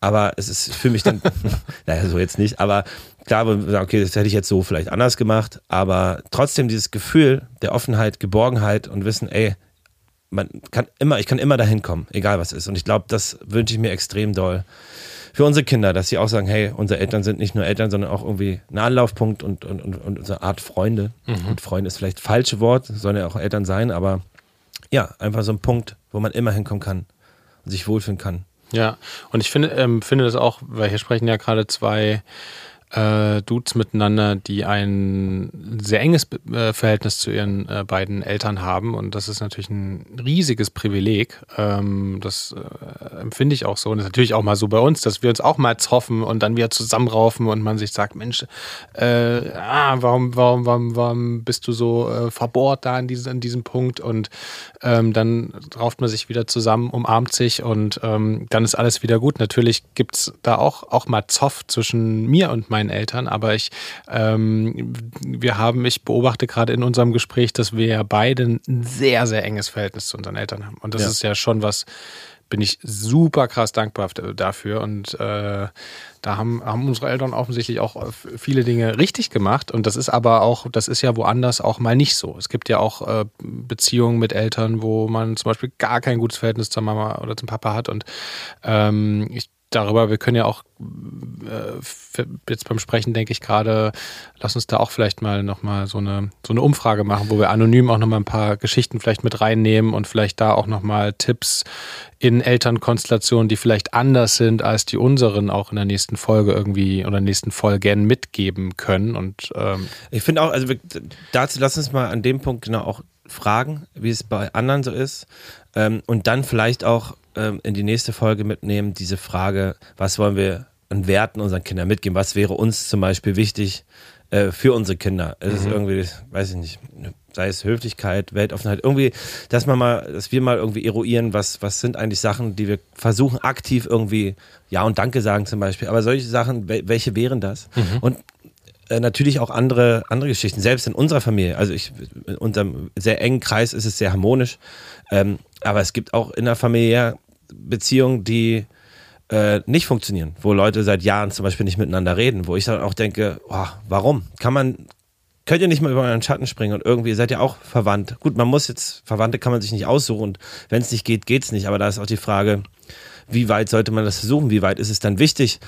Aber es ist für mich dann, naja, so jetzt nicht, aber klar, okay, das hätte ich jetzt so vielleicht anders gemacht, aber trotzdem dieses Gefühl der Offenheit, Geborgenheit und Wissen, ey, man kann immer, ich kann immer dahin kommen, egal was ist. Und ich glaube, das wünsche ich mir extrem doll für unsere Kinder, dass sie auch sagen, hey, unsere Eltern sind nicht nur Eltern, sondern auch irgendwie ein Anlaufpunkt und, und, und, und unsere Art Freunde. Mhm. Und Freunde ist vielleicht das falsche Wort, sollen ja auch Eltern sein, aber ja, einfach so ein Punkt, wo man immer hinkommen kann und sich wohlfühlen kann. Ja, und ich finde, ähm, finde das auch, weil hier sprechen ja gerade zwei äh, Dudes miteinander, die ein sehr enges äh, Verhältnis zu ihren äh, beiden Eltern haben. Und das ist natürlich ein riesiges Privileg. Ähm, das äh, empfinde ich auch so. Und das ist natürlich auch mal so bei uns, dass wir uns auch mal zoffen und dann wieder zusammenraufen und man sich sagt, Mensch, äh, ah, warum, warum, warum, warum bist du so äh, verbohrt da in, diese, in diesem Punkt? Und ähm, dann rauft man sich wieder zusammen, umarmt sich und ähm, dann ist alles wieder gut. Natürlich gibt es da auch, auch mal Zoff zwischen mir und meinen Eltern, aber ich, ähm, wir haben, ich beobachte gerade in unserem Gespräch, dass wir ja beide ein sehr, sehr enges Verhältnis zu unseren Eltern haben. Und das ja. ist ja schon was, bin ich super krass dankbar dafür. Und äh, da haben, haben unsere Eltern offensichtlich auch äh, viele Dinge richtig gemacht. Und das ist aber auch, das ist ja woanders auch mal nicht so. Es gibt ja auch äh, Beziehungen mit Eltern, wo man zum Beispiel gar kein gutes Verhältnis zur Mama oder zum Papa hat. Und ähm, ich darüber, wir können ja auch äh, jetzt beim Sprechen denke ich gerade, lass uns da auch vielleicht mal nochmal so eine, so eine Umfrage machen, wo wir anonym auch nochmal ein paar Geschichten vielleicht mit reinnehmen und vielleicht da auch nochmal Tipps in Elternkonstellationen, die vielleicht anders sind als die unseren, auch in der nächsten Folge irgendwie oder nächsten Folgen mitgeben können. Und ähm ich finde auch, also wir, dazu lass uns mal an dem Punkt genau auch fragen, wie es bei anderen so ist. Ähm, und dann vielleicht auch ähm, in die nächste Folge mitnehmen, diese Frage, was wollen wir an Werten unseren Kindern mitgeben? Was wäre uns zum Beispiel wichtig äh, für unsere Kinder? Es mhm. ist irgendwie, weiß ich nicht, sei es Höflichkeit, Weltoffenheit, irgendwie, dass man mal, dass wir mal irgendwie eruieren, was, was sind eigentlich Sachen, die wir versuchen aktiv irgendwie Ja und Danke sagen zum Beispiel. Aber solche Sachen, welche wären das? Mhm. Und äh, natürlich auch andere, andere Geschichten, selbst in unserer Familie. Also ich, in unserem sehr engen Kreis ist es sehr harmonisch. Ähm, aber es gibt auch in der Familie Beziehungen, die äh, nicht funktionieren, wo Leute seit Jahren zum Beispiel nicht miteinander reden, wo ich dann auch denke, oh, warum? Kann man, könnt ihr nicht mal über euren Schatten springen und irgendwie seid ihr auch verwandt. Gut, man muss jetzt, Verwandte kann man sich nicht aussuchen und wenn es nicht geht, geht es nicht. Aber da ist auch die Frage, wie weit sollte man das versuchen? Wie weit ist es dann wichtig?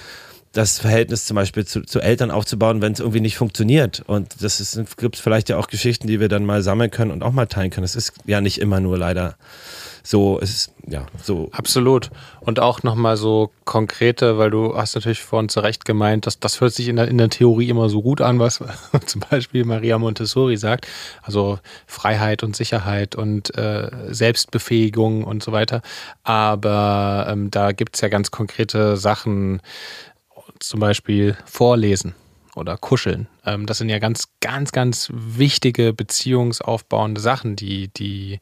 Das Verhältnis zum Beispiel zu, zu Eltern aufzubauen, wenn es irgendwie nicht funktioniert. Und das gibt es vielleicht ja auch Geschichten, die wir dann mal sammeln können und auch mal teilen können. Es ist ja nicht immer nur leider so ist ja so. Absolut. Und auch nochmal so konkrete, weil du hast natürlich vorhin zu Recht gemeint, dass das hört sich in der, in der Theorie immer so gut an, was zum Beispiel Maria Montessori sagt. Also Freiheit und Sicherheit und äh, Selbstbefähigung und so weiter. Aber ähm, da gibt es ja ganz konkrete Sachen, zum Beispiel Vorlesen oder Kuscheln. Ähm, das sind ja ganz, ganz, ganz wichtige beziehungsaufbauende Sachen, die, die,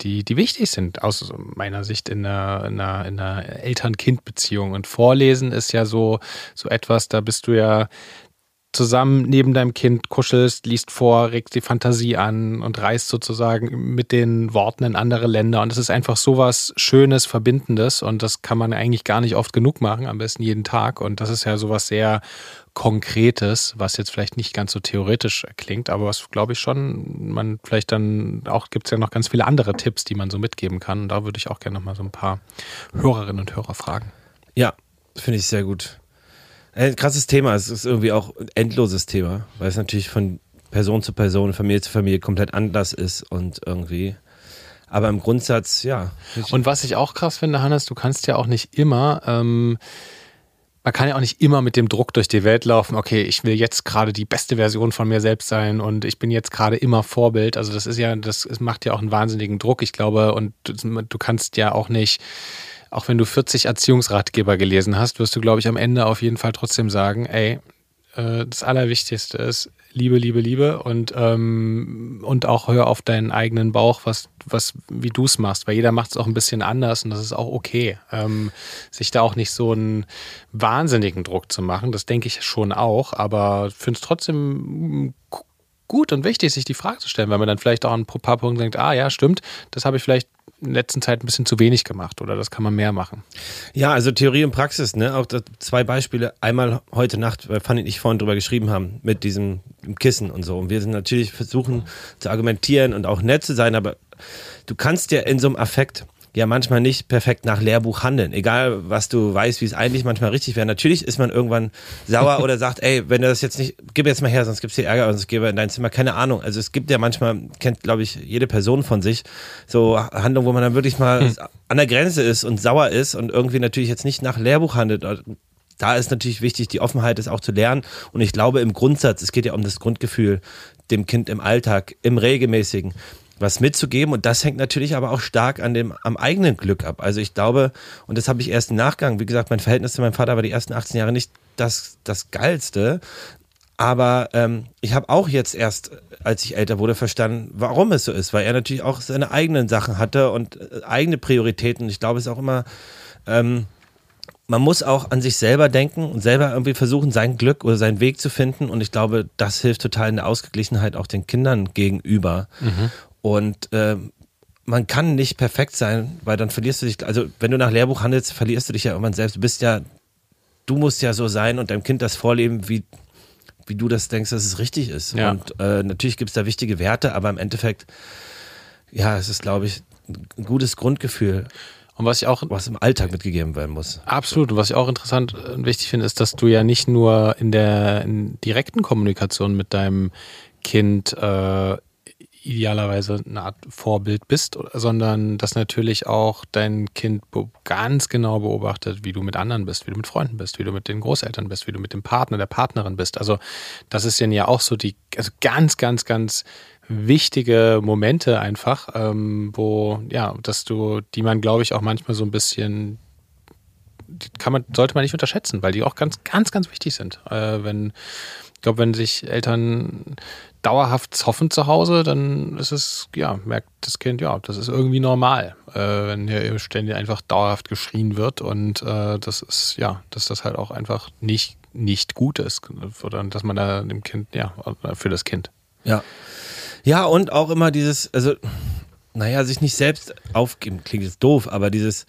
die, die wichtig sind, aus meiner Sicht in einer, in einer, in einer Eltern-Kind-Beziehung. Und Vorlesen ist ja so, so etwas, da bist du ja zusammen neben deinem Kind kuschelst, liest vor, regst die Fantasie an und reist sozusagen mit den Worten in andere Länder. Und es ist einfach so was Schönes, Verbindendes und das kann man eigentlich gar nicht oft genug machen, am besten jeden Tag. Und das ist ja sowas sehr Konkretes, was jetzt vielleicht nicht ganz so theoretisch klingt, aber was glaube ich schon, man vielleicht dann auch gibt es ja noch ganz viele andere Tipps, die man so mitgeben kann. Und da würde ich auch gerne noch mal so ein paar Hörerinnen und Hörer fragen. Ja, finde ich sehr gut. Ein krasses Thema. Es ist irgendwie auch ein endloses Thema, weil es natürlich von Person zu Person, Familie zu Familie komplett anders ist und irgendwie. Aber im Grundsatz, ja. Und was ich auch krass finde, Hannes, du kannst ja auch nicht immer ähm, man kann ja auch nicht immer mit dem Druck durch die Welt laufen, okay, ich will jetzt gerade die beste Version von mir selbst sein und ich bin jetzt gerade immer Vorbild. Also das ist ja, das macht ja auch einen wahnsinnigen Druck, ich glaube, und du, du kannst ja auch nicht, auch wenn du 40 Erziehungsratgeber gelesen hast, wirst du, glaube ich, am Ende auf jeden Fall trotzdem sagen, ey, äh, das Allerwichtigste ist Liebe, Liebe, Liebe und, ähm, und auch hör auf deinen eigenen Bauch, was, was, wie du es machst, weil jeder macht es auch ein bisschen anders und das ist auch okay. Ähm, sich da auch nicht so einen wahnsinnigen Druck zu machen, das denke ich schon auch, aber finde es trotzdem gut und wichtig, sich die Frage zu stellen, weil man dann vielleicht auch an ein paar Punkten denkt, ah ja, stimmt, das habe ich vielleicht in letzter Zeit ein bisschen zu wenig gemacht oder das kann man mehr machen. Ja, also Theorie und Praxis, ne? Auch zwei Beispiele. Einmal heute Nacht, weil Fanny und ich vorhin drüber geschrieben haben, mit diesem Kissen und so. Und wir sind natürlich versuchen zu argumentieren und auch nett zu sein, aber du kannst ja in so einem Affekt ja manchmal nicht perfekt nach Lehrbuch handeln. Egal, was du weißt, wie es eigentlich manchmal richtig wäre. Natürlich ist man irgendwann sauer oder sagt, ey, wenn du das jetzt nicht, gib jetzt mal her, sonst gibt's hier Ärger und sonst gebe in dein Zimmer. Keine Ahnung. Also es gibt ja manchmal, kennt glaube ich jede Person von sich, so Handlungen, wo man dann wirklich mal hm. an der Grenze ist und sauer ist und irgendwie natürlich jetzt nicht nach Lehrbuch handelt. Da ist natürlich wichtig, die Offenheit ist auch zu lernen. Und ich glaube im Grundsatz, es geht ja um das Grundgefühl, dem Kind im Alltag, im regelmäßigen was mitzugeben. Und das hängt natürlich aber auch stark an dem, am eigenen Glück ab. Also ich glaube, und das habe ich erst im Nachgang, wie gesagt, mein Verhältnis zu meinem Vater war die ersten 18 Jahre nicht das, das Geilste. Aber ähm, ich habe auch jetzt erst, als ich älter wurde, verstanden, warum es so ist, weil er natürlich auch seine eigenen Sachen hatte und äh, eigene Prioritäten. Ich glaube, es ist auch immer, ähm, man muss auch an sich selber denken und selber irgendwie versuchen, sein Glück oder seinen Weg zu finden. Und ich glaube, das hilft total in der Ausgeglichenheit auch den Kindern gegenüber. Mhm. Und äh, man kann nicht perfekt sein, weil dann verlierst du dich, also wenn du nach Lehrbuch handelst, verlierst du dich ja irgendwann selbst. Du bist ja, du musst ja so sein und deinem Kind das vorleben, wie, wie du das denkst, dass es richtig ist. Ja. Und äh, natürlich gibt es da wichtige Werte, aber im Endeffekt, ja, es ist, glaube ich, ein gutes Grundgefühl. Und was ich auch was im Alltag mitgegeben werden muss. Absolut. Und was ich auch interessant und wichtig finde, ist, dass du ja nicht nur in der in direkten Kommunikation mit deinem Kind äh, idealerweise eine Art Vorbild bist, sondern dass natürlich auch dein Kind ganz genau beobachtet, wie du mit anderen bist, wie du mit Freunden bist, wie du mit den Großeltern bist, wie du mit dem Partner, der Partnerin bist. Also das ist ja auch so die also ganz, ganz, ganz wichtige Momente einfach, ähm, wo, ja, dass du, die man, glaube ich, auch manchmal so ein bisschen, kann man, sollte man nicht unterschätzen, weil die auch ganz, ganz, ganz wichtig sind. Äh, wenn, glaube, wenn sich Eltern dauerhaft zoffen zu Hause, dann ist es, ja, merkt das Kind, ja, das ist irgendwie normal, äh, wenn hier ständig einfach dauerhaft geschrien wird und äh, das ist, ja, dass das halt auch einfach nicht, nicht gut ist oder dass man da dem Kind, ja, für das Kind. Ja. Ja, und auch immer dieses, also, naja, sich nicht selbst aufgeben, klingt jetzt doof, aber dieses,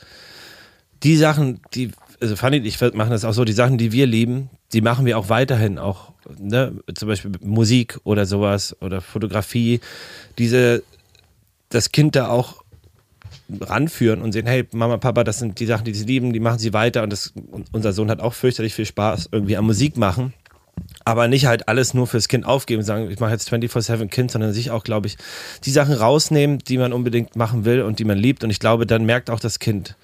die Sachen, die, also Fanny und ich machen das auch so, die Sachen, die wir lieben, die machen wir auch weiterhin, auch, ne, zum Beispiel Musik oder sowas oder Fotografie, diese, das Kind da auch ranführen und sehen, hey, Mama, Papa, das sind die Sachen, die sie lieben, die machen sie weiter und das, unser Sohn hat auch fürchterlich viel Spaß irgendwie am Musik machen aber nicht halt alles nur fürs Kind aufgeben und sagen, ich mache jetzt 24-7 Kind, sondern sich auch, glaube ich, die Sachen rausnehmen, die man unbedingt machen will und die man liebt. Und ich glaube, dann merkt auch das Kind,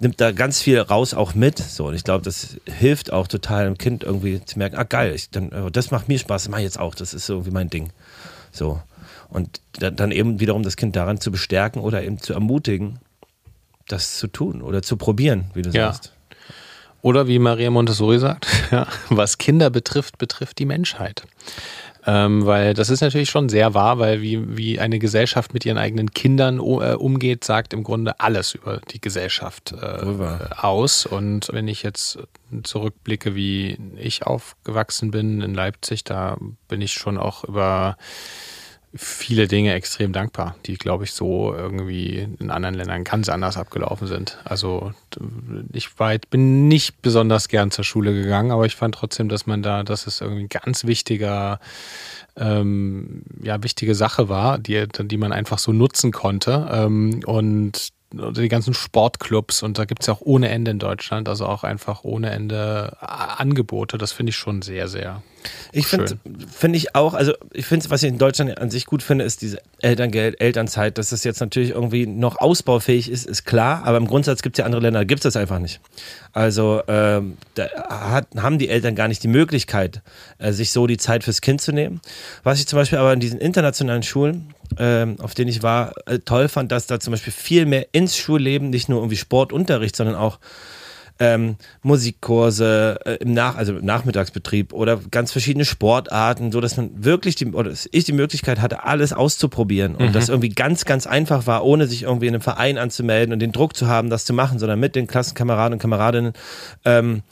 nimmt da ganz viel raus auch mit. So, und ich glaube, das hilft auch total dem Kind irgendwie zu merken, ah geil, ich, dann, oh, das macht mir Spaß, das mache ich jetzt auch, das ist irgendwie mein Ding. So. Und dann eben wiederum das Kind daran zu bestärken oder eben zu ermutigen, das zu tun oder zu probieren, wie du ja. sagst. Oder wie Maria Montessori sagt, ja, was Kinder betrifft, betrifft die Menschheit. Ähm, weil das ist natürlich schon sehr wahr, weil wie, wie eine Gesellschaft mit ihren eigenen Kindern äh, umgeht, sagt im Grunde alles über die Gesellschaft äh, aus. Und wenn ich jetzt zurückblicke, wie ich aufgewachsen bin in Leipzig, da bin ich schon auch über viele Dinge extrem dankbar, die, glaube ich, so irgendwie in anderen Ländern ganz anders abgelaufen sind. Also ich war, bin nicht besonders gern zur Schule gegangen, aber ich fand trotzdem, dass man da, dass es irgendwie ein ganz wichtiger, ähm, ja, wichtige Sache war, die, die man einfach so nutzen konnte. Ähm, und die ganzen Sportclubs und da gibt es ja auch ohne Ende in Deutschland, also auch einfach ohne Ende Angebote. Das finde ich schon sehr, sehr ich finde find ich auch, also ich finde, was ich in Deutschland an sich gut finde, ist diese Elterngeld, Elternzeit, dass das jetzt natürlich irgendwie noch ausbaufähig ist, ist klar, aber im Grundsatz gibt es ja andere Länder, da gibt es das einfach nicht. Also ähm, da hat, haben die Eltern gar nicht die Möglichkeit, äh, sich so die Zeit fürs Kind zu nehmen. Was ich zum Beispiel aber in diesen internationalen Schulen, ähm, auf denen ich war, äh, toll fand, dass da zum Beispiel viel mehr ins Schulleben, nicht nur irgendwie Sportunterricht, sondern auch ähm, Musikkurse äh, im Nach also im Nachmittagsbetrieb oder ganz verschiedene Sportarten, so dass man wirklich die oder ich die Möglichkeit hatte, alles auszuprobieren und mhm. das irgendwie ganz ganz einfach war, ohne sich irgendwie in einem Verein anzumelden und den Druck zu haben, das zu machen, sondern mit den Klassenkameraden und Kameradinnen ähm,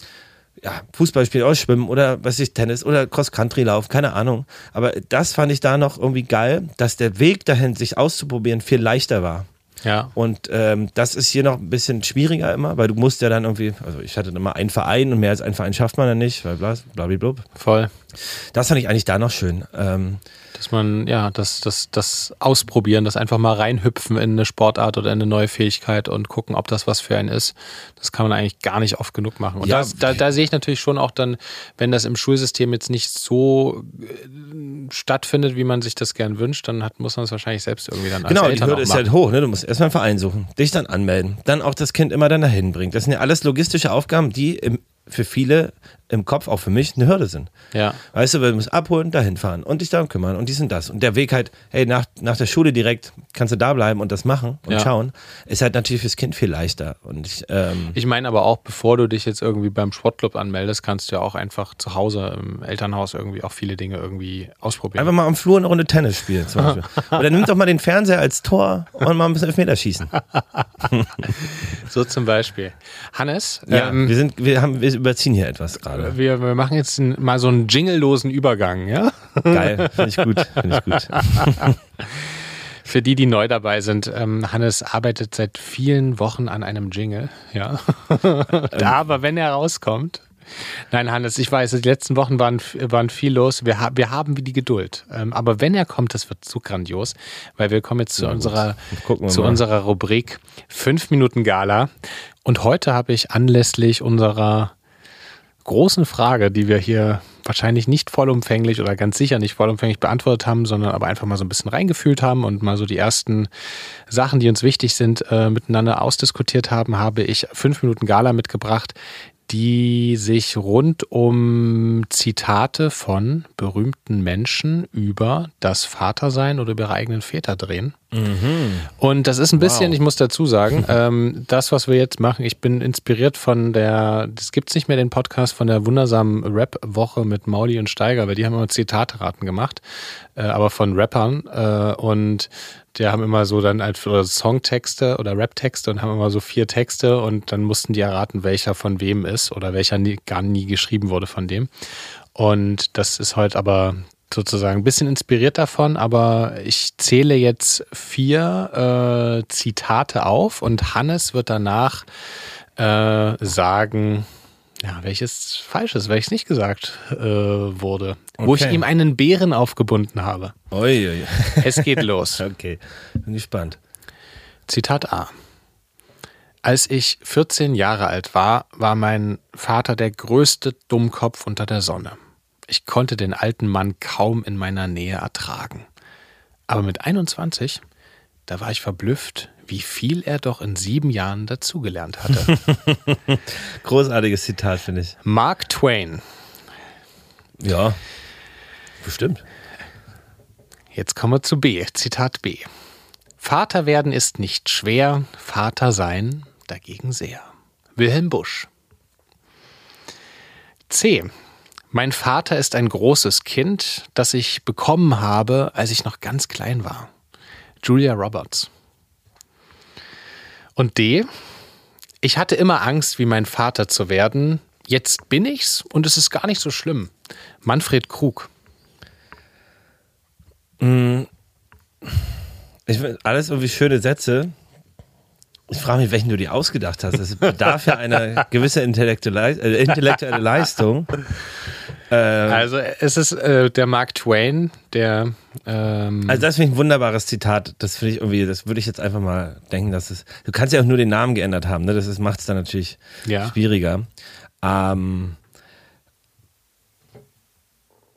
ja, Fußball spielen, ausschwimmen oder was ich, Tennis oder Cross-Country-Lauf, keine Ahnung. Aber das fand ich da noch irgendwie geil, dass der Weg dahin, sich auszuprobieren, viel leichter war. Ja. Und ähm, das ist hier noch ein bisschen schwieriger immer, weil du musst ja dann irgendwie, also ich hatte immer einen Verein und mehr als einen Verein schafft man dann nicht, weil bla, blablabla. Voll. Das fand ich eigentlich da noch schön. Ähm, dass man, ja, das, das, das Ausprobieren, das einfach mal reinhüpfen in eine Sportart oder in eine neue Fähigkeit und gucken, ob das was für einen ist, das kann man eigentlich gar nicht oft genug machen. Und ja. das, da, da sehe ich natürlich schon auch dann, wenn das im Schulsystem jetzt nicht so äh, stattfindet, wie man sich das gern wünscht, dann hat, muss man es wahrscheinlich selbst irgendwie dann als Genau, Eltern die Hürde ist halt hoch, ne? Du musst erstmal einen Verein suchen, dich dann anmelden, dann auch das Kind immer dann dahin bringen. Das sind ja alles logistische Aufgaben, die im, für viele im Kopf auch für mich eine Hürde sind. Ja. Weißt du, weil du musst abholen, dahin fahren und dich darum kümmern und dies und das. Und der Weg halt, hey, nach, nach der Schule direkt kannst du da bleiben und das machen und ja. schauen, ist halt natürlich fürs Kind viel leichter. Und ich, ähm ich meine aber auch, bevor du dich jetzt irgendwie beim Sportclub anmeldest, kannst du ja auch einfach zu Hause im Elternhaus irgendwie auch viele Dinge irgendwie ausprobieren. Einfach mal am Flur eine Runde Tennis spielen zum Beispiel. Oder nimm doch mal den Fernseher als Tor und mal ein bisschen Elfmeter schießen. so zum Beispiel. Hannes? Ja, ähm, wir, sind, wir, haben, wir überziehen hier etwas gerade. Wir, wir machen jetzt mal so einen jinglelosen Übergang, ja? Geil, finde ich gut, finde ich gut. Für die, die neu dabei sind, ähm, Hannes arbeitet seit vielen Wochen an einem Jingle, ja. aber wenn er rauskommt, Nein, Hannes, ich weiß, die letzten Wochen waren, waren viel los. Wir, ha wir haben wie die Geduld. Ähm, aber wenn er kommt, das wird so grandios, weil wir kommen jetzt zu, unserer, zu unserer Rubrik 5 Minuten Gala. Und heute habe ich anlässlich unserer großen Frage, die wir hier wahrscheinlich nicht vollumfänglich oder ganz sicher nicht vollumfänglich beantwortet haben, sondern aber einfach mal so ein bisschen reingefühlt haben und mal so die ersten Sachen, die uns wichtig sind, äh, miteinander ausdiskutiert haben, habe ich fünf Minuten Gala mitgebracht, die sich rund um Zitate von berühmten Menschen über das Vatersein oder über ihre eigenen Väter drehen. Mhm. Und das ist ein bisschen, wow. ich muss dazu sagen, ähm, das, was wir jetzt machen, ich bin inspiriert von der, das gibt es nicht mehr den Podcast von der wundersamen Rap-Woche mit Mauli und Steiger, weil die haben immer Zitate-Raten gemacht, äh, aber von Rappern. Äh, und die haben immer so dann halt oder Songtexte oder Raptexte und haben immer so vier Texte und dann mussten die erraten, welcher von wem ist oder welcher nie, gar nie geschrieben wurde von dem. Und das ist heute aber sozusagen ein bisschen inspiriert davon, aber ich zähle jetzt vier äh, Zitate auf und Hannes wird danach äh, sagen, ja, welches falsch ist, welches nicht gesagt äh, wurde. Okay. Wo ich ihm einen Bären aufgebunden habe. Ui, ui. Es geht los. okay, bin gespannt. Zitat A. Als ich 14 Jahre alt war, war mein Vater der größte Dummkopf unter der Sonne. Ich konnte den alten Mann kaum in meiner Nähe ertragen. Aber mit 21, da war ich verblüfft, wie viel er doch in sieben Jahren dazugelernt hatte. Großartiges Zitat, finde ich. Mark Twain. Ja, bestimmt. Jetzt kommen wir zu B. Zitat B. Vater werden ist nicht schwer, Vater sein dagegen sehr. Wilhelm Busch. C. Mein Vater ist ein großes Kind, das ich bekommen habe, als ich noch ganz klein war. Julia Roberts. Und D. Ich hatte immer Angst, wie mein Vater zu werden. Jetzt bin ich's und es ist gar nicht so schlimm. Manfred Krug. Mm. Ich, alles irgendwie schöne Sätze. Ich frage mich, welchen du dir ausgedacht hast. Es bedarf ja eine gewisse intellektuelle, äh, intellektuelle Leistung. Ähm, also es ist äh, der Mark Twain, der. Ähm also das finde ich ein wunderbares Zitat. Das finde ich irgendwie, das würde ich jetzt einfach mal denken, dass es. Du kannst ja auch nur den Namen geändert haben, ne? Das macht es dann natürlich ja. schwieriger. Ähm,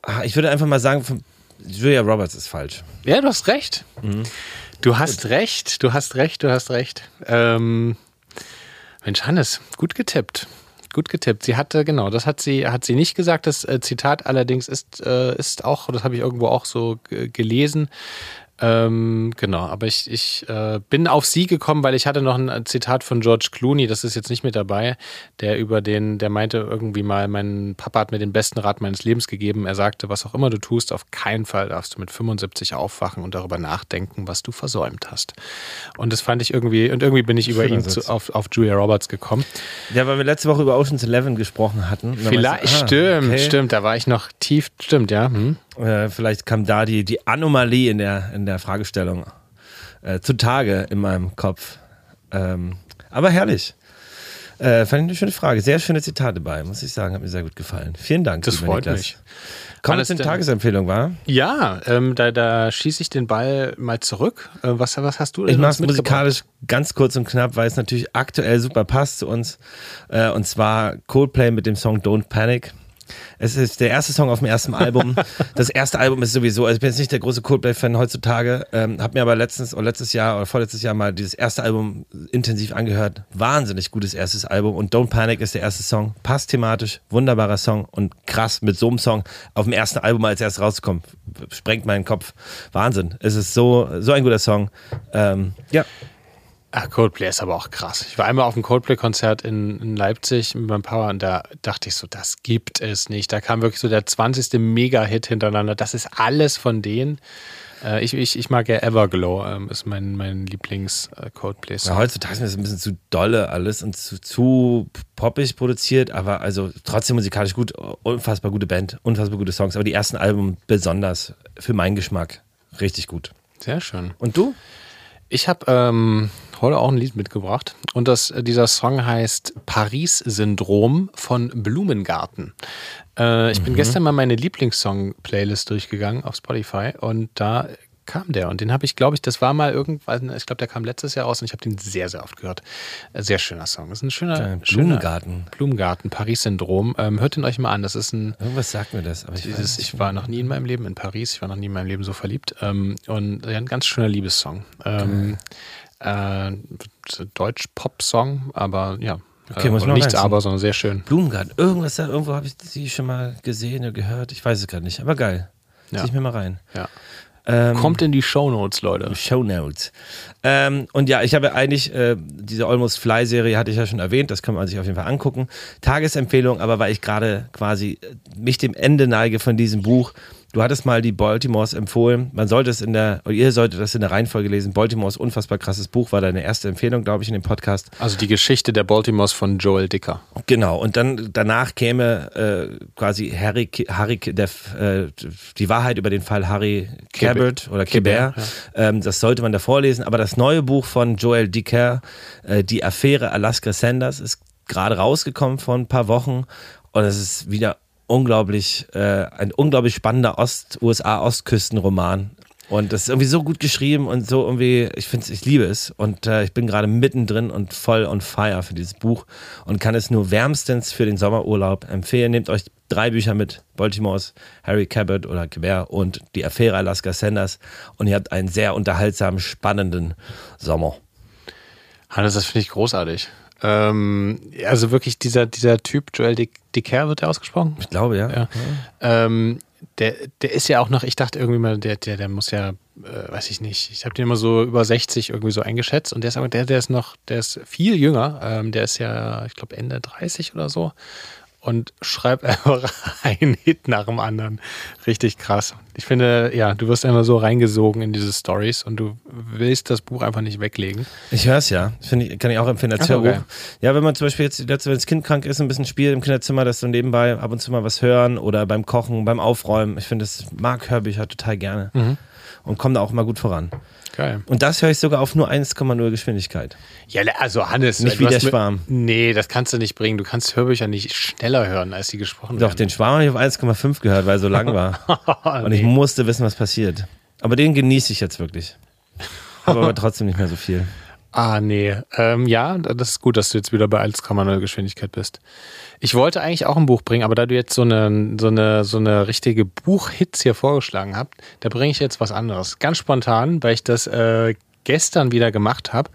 ah, ich würde einfach mal sagen, Julia Roberts ist falsch. Ja, du hast recht. Mhm. Du hast gut. recht, du hast recht, du hast recht. Ähm, Mensch, Hannes, gut getippt. Gut getippt. Sie hatte, genau, das hat sie, hat sie nicht gesagt. Das äh, Zitat allerdings ist, äh, ist auch, das habe ich irgendwo auch so gelesen, ähm, genau, aber ich, ich äh, bin auf sie gekommen, weil ich hatte noch ein Zitat von George Clooney, das ist jetzt nicht mit dabei, der über den, der meinte irgendwie mal, mein Papa hat mir den besten Rat meines Lebens gegeben. Er sagte, was auch immer du tust, auf keinen Fall darfst du mit 75 aufwachen und darüber nachdenken, was du versäumt hast. Und das fand ich irgendwie, und irgendwie bin ich über ihn zu, auf, auf Julia Roberts gekommen. Ja, weil wir letzte Woche über Ocean's Eleven gesprochen hatten. Vielleicht, ah, stimmt, okay. stimmt, da war ich noch tief, stimmt, ja. Hm. Äh, vielleicht kam da die, die Anomalie in der, in der Fragestellung äh, zutage in meinem Kopf. Ähm, aber herrlich. Äh, fand ich eine schöne Frage. Sehr schöne Zitate bei, muss ich sagen. Hat mir sehr gut gefallen. Vielen Dank. Das freut Niklas. mich. Kommt es eine Tagesempfehlung, war? Ja, ähm, da, da schieße ich den Ball mal zurück. Äh, was, was hast du denn Ich mache es musikalisch ganz kurz und knapp, weil es natürlich aktuell super passt zu uns. Äh, und zwar Coldplay mit dem Song Don't Panic. Es ist der erste Song auf dem ersten Album. Das erste Album ist sowieso, also ich bin jetzt nicht der große Coldplay-Fan heutzutage, ähm, habe mir aber letztens oder letztes Jahr oder vorletztes Jahr mal dieses erste Album intensiv angehört. Wahnsinnig gutes erstes Album und Don't Panic ist der erste Song. Passt thematisch, wunderbarer Song und krass mit so einem Song auf dem ersten Album als erst rauszukommen, sprengt meinen Kopf. Wahnsinn. Es ist so, so ein guter Song. Ähm, ja. Ah, Coldplay ist aber auch krass. Ich war einmal auf einem Coldplay-Konzert in, in, Leipzig mit meinem Power und da dachte ich so, das gibt es nicht. Da kam wirklich so der 20. Mega-Hit hintereinander. Das ist alles von denen. Äh, ich, ich, ich mag ja Everglow, ähm, ist mein, mein Lieblings-Coldplay-Song. Ja, heutzutage ist es ein bisschen zu dolle alles und zu, zu poppig produziert, aber also trotzdem musikalisch gut, unfassbar gute Band, unfassbar gute Songs. Aber die ersten Alben besonders für meinen Geschmack richtig gut. Sehr schön. Und du? Ich habe ähm, heute auch ein Lied mitgebracht und das, dieser Song heißt Paris-Syndrom von Blumengarten. Äh, ich bin gestern mal meine Lieblingssong-Playlist durchgegangen auf Spotify und da kam der und den habe ich, glaube ich, das war mal irgendwann, ich glaube, der kam letztes Jahr raus und ich habe den sehr, sehr oft gehört. Äh, Sehr schöner Song. Das ist ein schöner Kleiner schöner Blumengarten. Blumengarten, Paris-Syndrom. Ähm, hört ihn euch mal an. Das ist ein Irgendwas sagt mir das, aber ich dieses, ich war noch nie in meinem Leben in Paris, ich war noch nie in meinem Leben so verliebt. Ähm, und ja, ein ganz schöner Liebessong. Ähm, äh, Deutsch-Pop-Song, aber ja. Okay, äh, muss man nichts aber, sondern sehr schön. Blumengarten. Irgendwas da, irgendwo habe ich sie schon mal gesehen oder gehört. Ich weiß es gerade nicht, aber geil. Ja. Zieh ich mir mal rein. Ja. Ähm, Kommt in die Shownotes, Leute. Show Notes. Ähm, und ja, ich habe eigentlich äh, diese Almost Fly Serie hatte ich ja schon erwähnt, das kann man sich auf jeden Fall angucken. Tagesempfehlung, aber weil ich gerade quasi äh, mich dem Ende neige von diesem Buch. Du hattest mal die Baltimores empfohlen. Man sollte es in der, oder ihr solltet das in der Reihenfolge lesen. Baltimores unfassbar krasses Buch war deine erste Empfehlung, glaube ich, in dem Podcast. Also die Geschichte der Baltimores von Joel Dicker. Genau, und dann danach käme äh, quasi Harry, Harry der, äh, die Wahrheit über den Fall Harry Cabot oder Kibert. ähm, das sollte man davor lesen. Aber das neue Buch von Joel Dicker, äh, Die Affäre Alaska Sanders, ist gerade rausgekommen vor ein paar Wochen. Und es ist wieder unglaublich, äh, ein unglaublich spannender Ost-USA-Ostküstenroman. Und das ist irgendwie so gut geschrieben und so irgendwie, ich finde es, ich liebe es. Und äh, ich bin gerade mittendrin und voll on fire für dieses Buch und kann es nur wärmstens für den Sommerurlaub empfehlen. Nehmt euch drei Bücher mit: Baltimore's Harry Cabot oder Quebert und Die Affäre Alaska Sanders. Und ihr habt einen sehr unterhaltsamen, spannenden Sommer. Hannes, das finde ich großartig. Ähm, also wirklich dieser, dieser Typ, Joel Dick, Dicker wird der ausgesprochen? Ich glaube, ja. Ja. Ähm, der, der ist ja auch noch, ich dachte irgendwie mal, der, der, der muss ja, äh, weiß ich nicht, ich habe den immer so über 60 irgendwie so eingeschätzt und der ist aber, der, der ist noch, der ist viel jünger, ähm, der ist ja, ich glaube, Ende 30 oder so und schreibt einfach einen Hit nach dem anderen. Richtig krass. Ich finde, ja, du wirst einfach so reingesogen in diese Stories und du willst das Buch einfach nicht weglegen. Ich höre es ja. Finde ich, kann ich auch empfehlen als Ach Hörbuch. geil. Ja, wenn man zum Beispiel jetzt, wenn das Kind krank ist, ein bisschen spielt im Kinderzimmer, dass so nebenbei ab und zu mal was hören oder beim Kochen, beim Aufräumen. Ich finde, das mag Hörbücher total gerne Mhm. und komme da auch mal gut voran. Geil. Und das höre ich sogar auf nur 1,0 Geschwindigkeit. Ja, also Hannes, Nicht du wie der Schwarm. Nee, das kannst du nicht bringen. Du kannst Hörbücher nicht schneller hören, als sie gesprochen Doch, werden. den Schwarm habe ich auf 1,5 gehört, weil er so lang war. Und ich musste wissen, was passiert. Aber den genieße ich jetzt wirklich. Habe aber trotzdem nicht mehr so viel. Ah, nee. Ähm, ja, das ist gut, dass du jetzt wieder bei 1,0 Geschwindigkeit bist. Ich wollte eigentlich auch ein Buch bringen, aber da du jetzt so eine, so eine, so eine richtige Buchhits hier vorgeschlagen habt, da bringe ich jetzt was anderes. Ganz spontan, weil ich das äh, gestern wieder gemacht habe.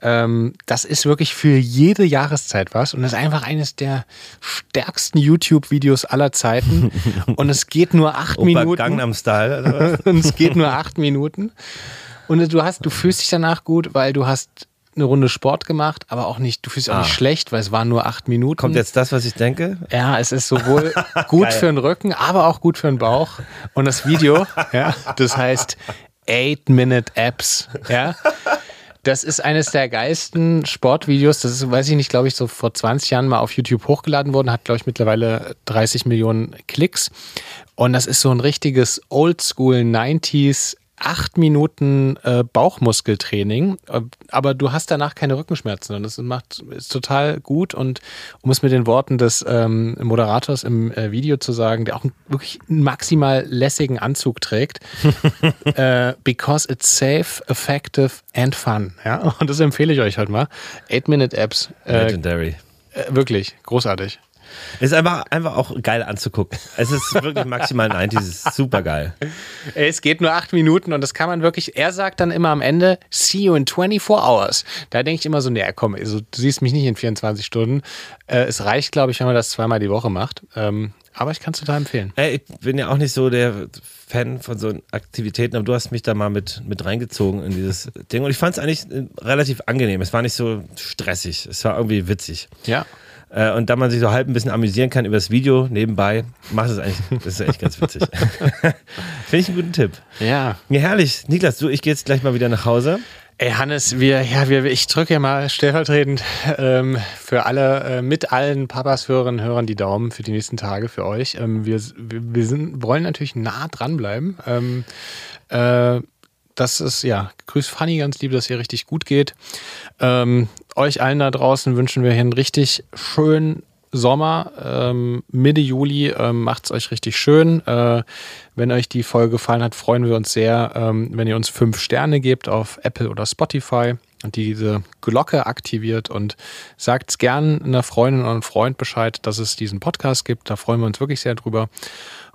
Ähm, das ist wirklich für jede Jahreszeit was und ist einfach eines der stärksten YouTube-Videos aller Zeiten. und es geht nur acht Minuten. Gangnam Style. Oder was? und es geht nur acht Minuten. Und du hast, du fühlst dich danach gut, weil du hast eine Runde Sport gemacht, aber auch nicht, du fühlst dich auch Ah. nicht schlecht, weil es waren nur acht Minuten. Kommt jetzt das, was ich denke? ja, es ist sowohl gut für den Rücken, aber auch gut für den Bauch. Und das Video, ja, das heißt Eight Minute Apps, ja. Das ist eines der geilsten Sportvideos. Das ist, weiß ich nicht, glaube ich, so vor 20 Jahren mal auf YouTube hochgeladen worden. Hat, glaube ich, mittlerweile 30 Millionen Klicks. Und das ist so ein richtiges Oldschool 90s acht Minuten äh, Bauchmuskeltraining, äh, aber du hast danach keine Rückenschmerzen und das macht ist total gut und um es mit den Worten des ähm, Moderators im äh, Video zu sagen, der auch einen, wirklich einen maximal lässigen Anzug trägt, äh, because it's safe, effective and fun. Ja, und das empfehle ich euch halt mal. Eight Minute Apps, äh, Legendary. äh, wirklich großartig. Ist einfach, einfach auch geil anzugucken. Es ist wirklich maximal 90, es ist super geil. Es geht nur acht Minuten und das kann man wirklich. Er sagt dann immer am Ende, see you in 24 hours. Da denke ich immer so, nee, komm, also, du siehst mich nicht in 24 Stunden. Äh, es reicht, glaube ich, wenn man das zweimal die Woche macht. Ähm, aber ich kann es total empfehlen. Ey, ich bin ja auch nicht so der Fan von so Aktivitäten, aber du hast mich da mal mit, mit reingezogen in dieses Ding. Und ich fand es eigentlich äh, relativ angenehm. Es war nicht so stressig. Es war irgendwie witzig. Ja. Äh, Und da man sich so halb ein bisschen amüsieren kann über das Video nebenbei, macht es eigentlich, das ist echt ganz witzig. Finde ich einen guten Tipp. Ja. Ja, herrlich. Niklas, du, ich gehe jetzt gleich mal wieder nach Hause. Ey, Hannes, wir, ja, wir, ich drücke ja mal stellvertretend ähm, für alle, äh, mit allen Papas, Hörerinnen und Hörern die Daumen für die nächsten Tage für euch. Ähm, wir wir, wir sind, wollen natürlich nah dranbleiben. Ähm, äh, das ist, ja, grüß Fanny ganz lieb, dass ihr richtig gut geht. Ähm, euch allen da draußen wünschen wir hier einen richtig schönen Sommer, ähm, Mitte Juli, ähm, macht es euch richtig schön. Äh, wenn euch die Folge gefallen hat, freuen wir uns sehr, ähm, wenn ihr uns fünf Sterne gebt auf Apple oder Spotify und diese Glocke aktiviert und sagt es gern einer Freundin oder einem Freund Bescheid, dass es diesen Podcast gibt. Da freuen wir uns wirklich sehr drüber.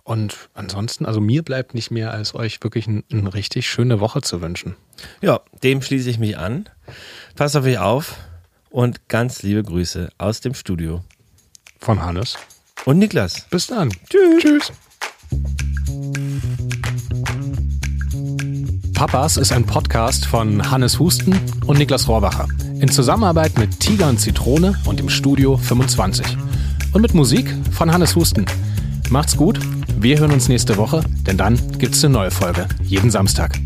Und ansonsten, also mir bleibt nicht mehr, als euch wirklich eine ein richtig schöne Woche zu wünschen. Ja, dem schließe ich mich an. Passt auf euch auf und ganz liebe Grüße aus dem Studio. Von Hannes. Und Niklas. Bis dann. Tschüss. Tschüss. Papas ist ein Podcast von Hannes Husten und Niklas Rohrbacher. In Zusammenarbeit mit Tiger und Zitrone und im Studio 25. Und mit Musik von Hannes Husten. Macht's gut, wir hören uns nächste Woche, denn dann gibt's eine neue Folge. Jeden Samstag.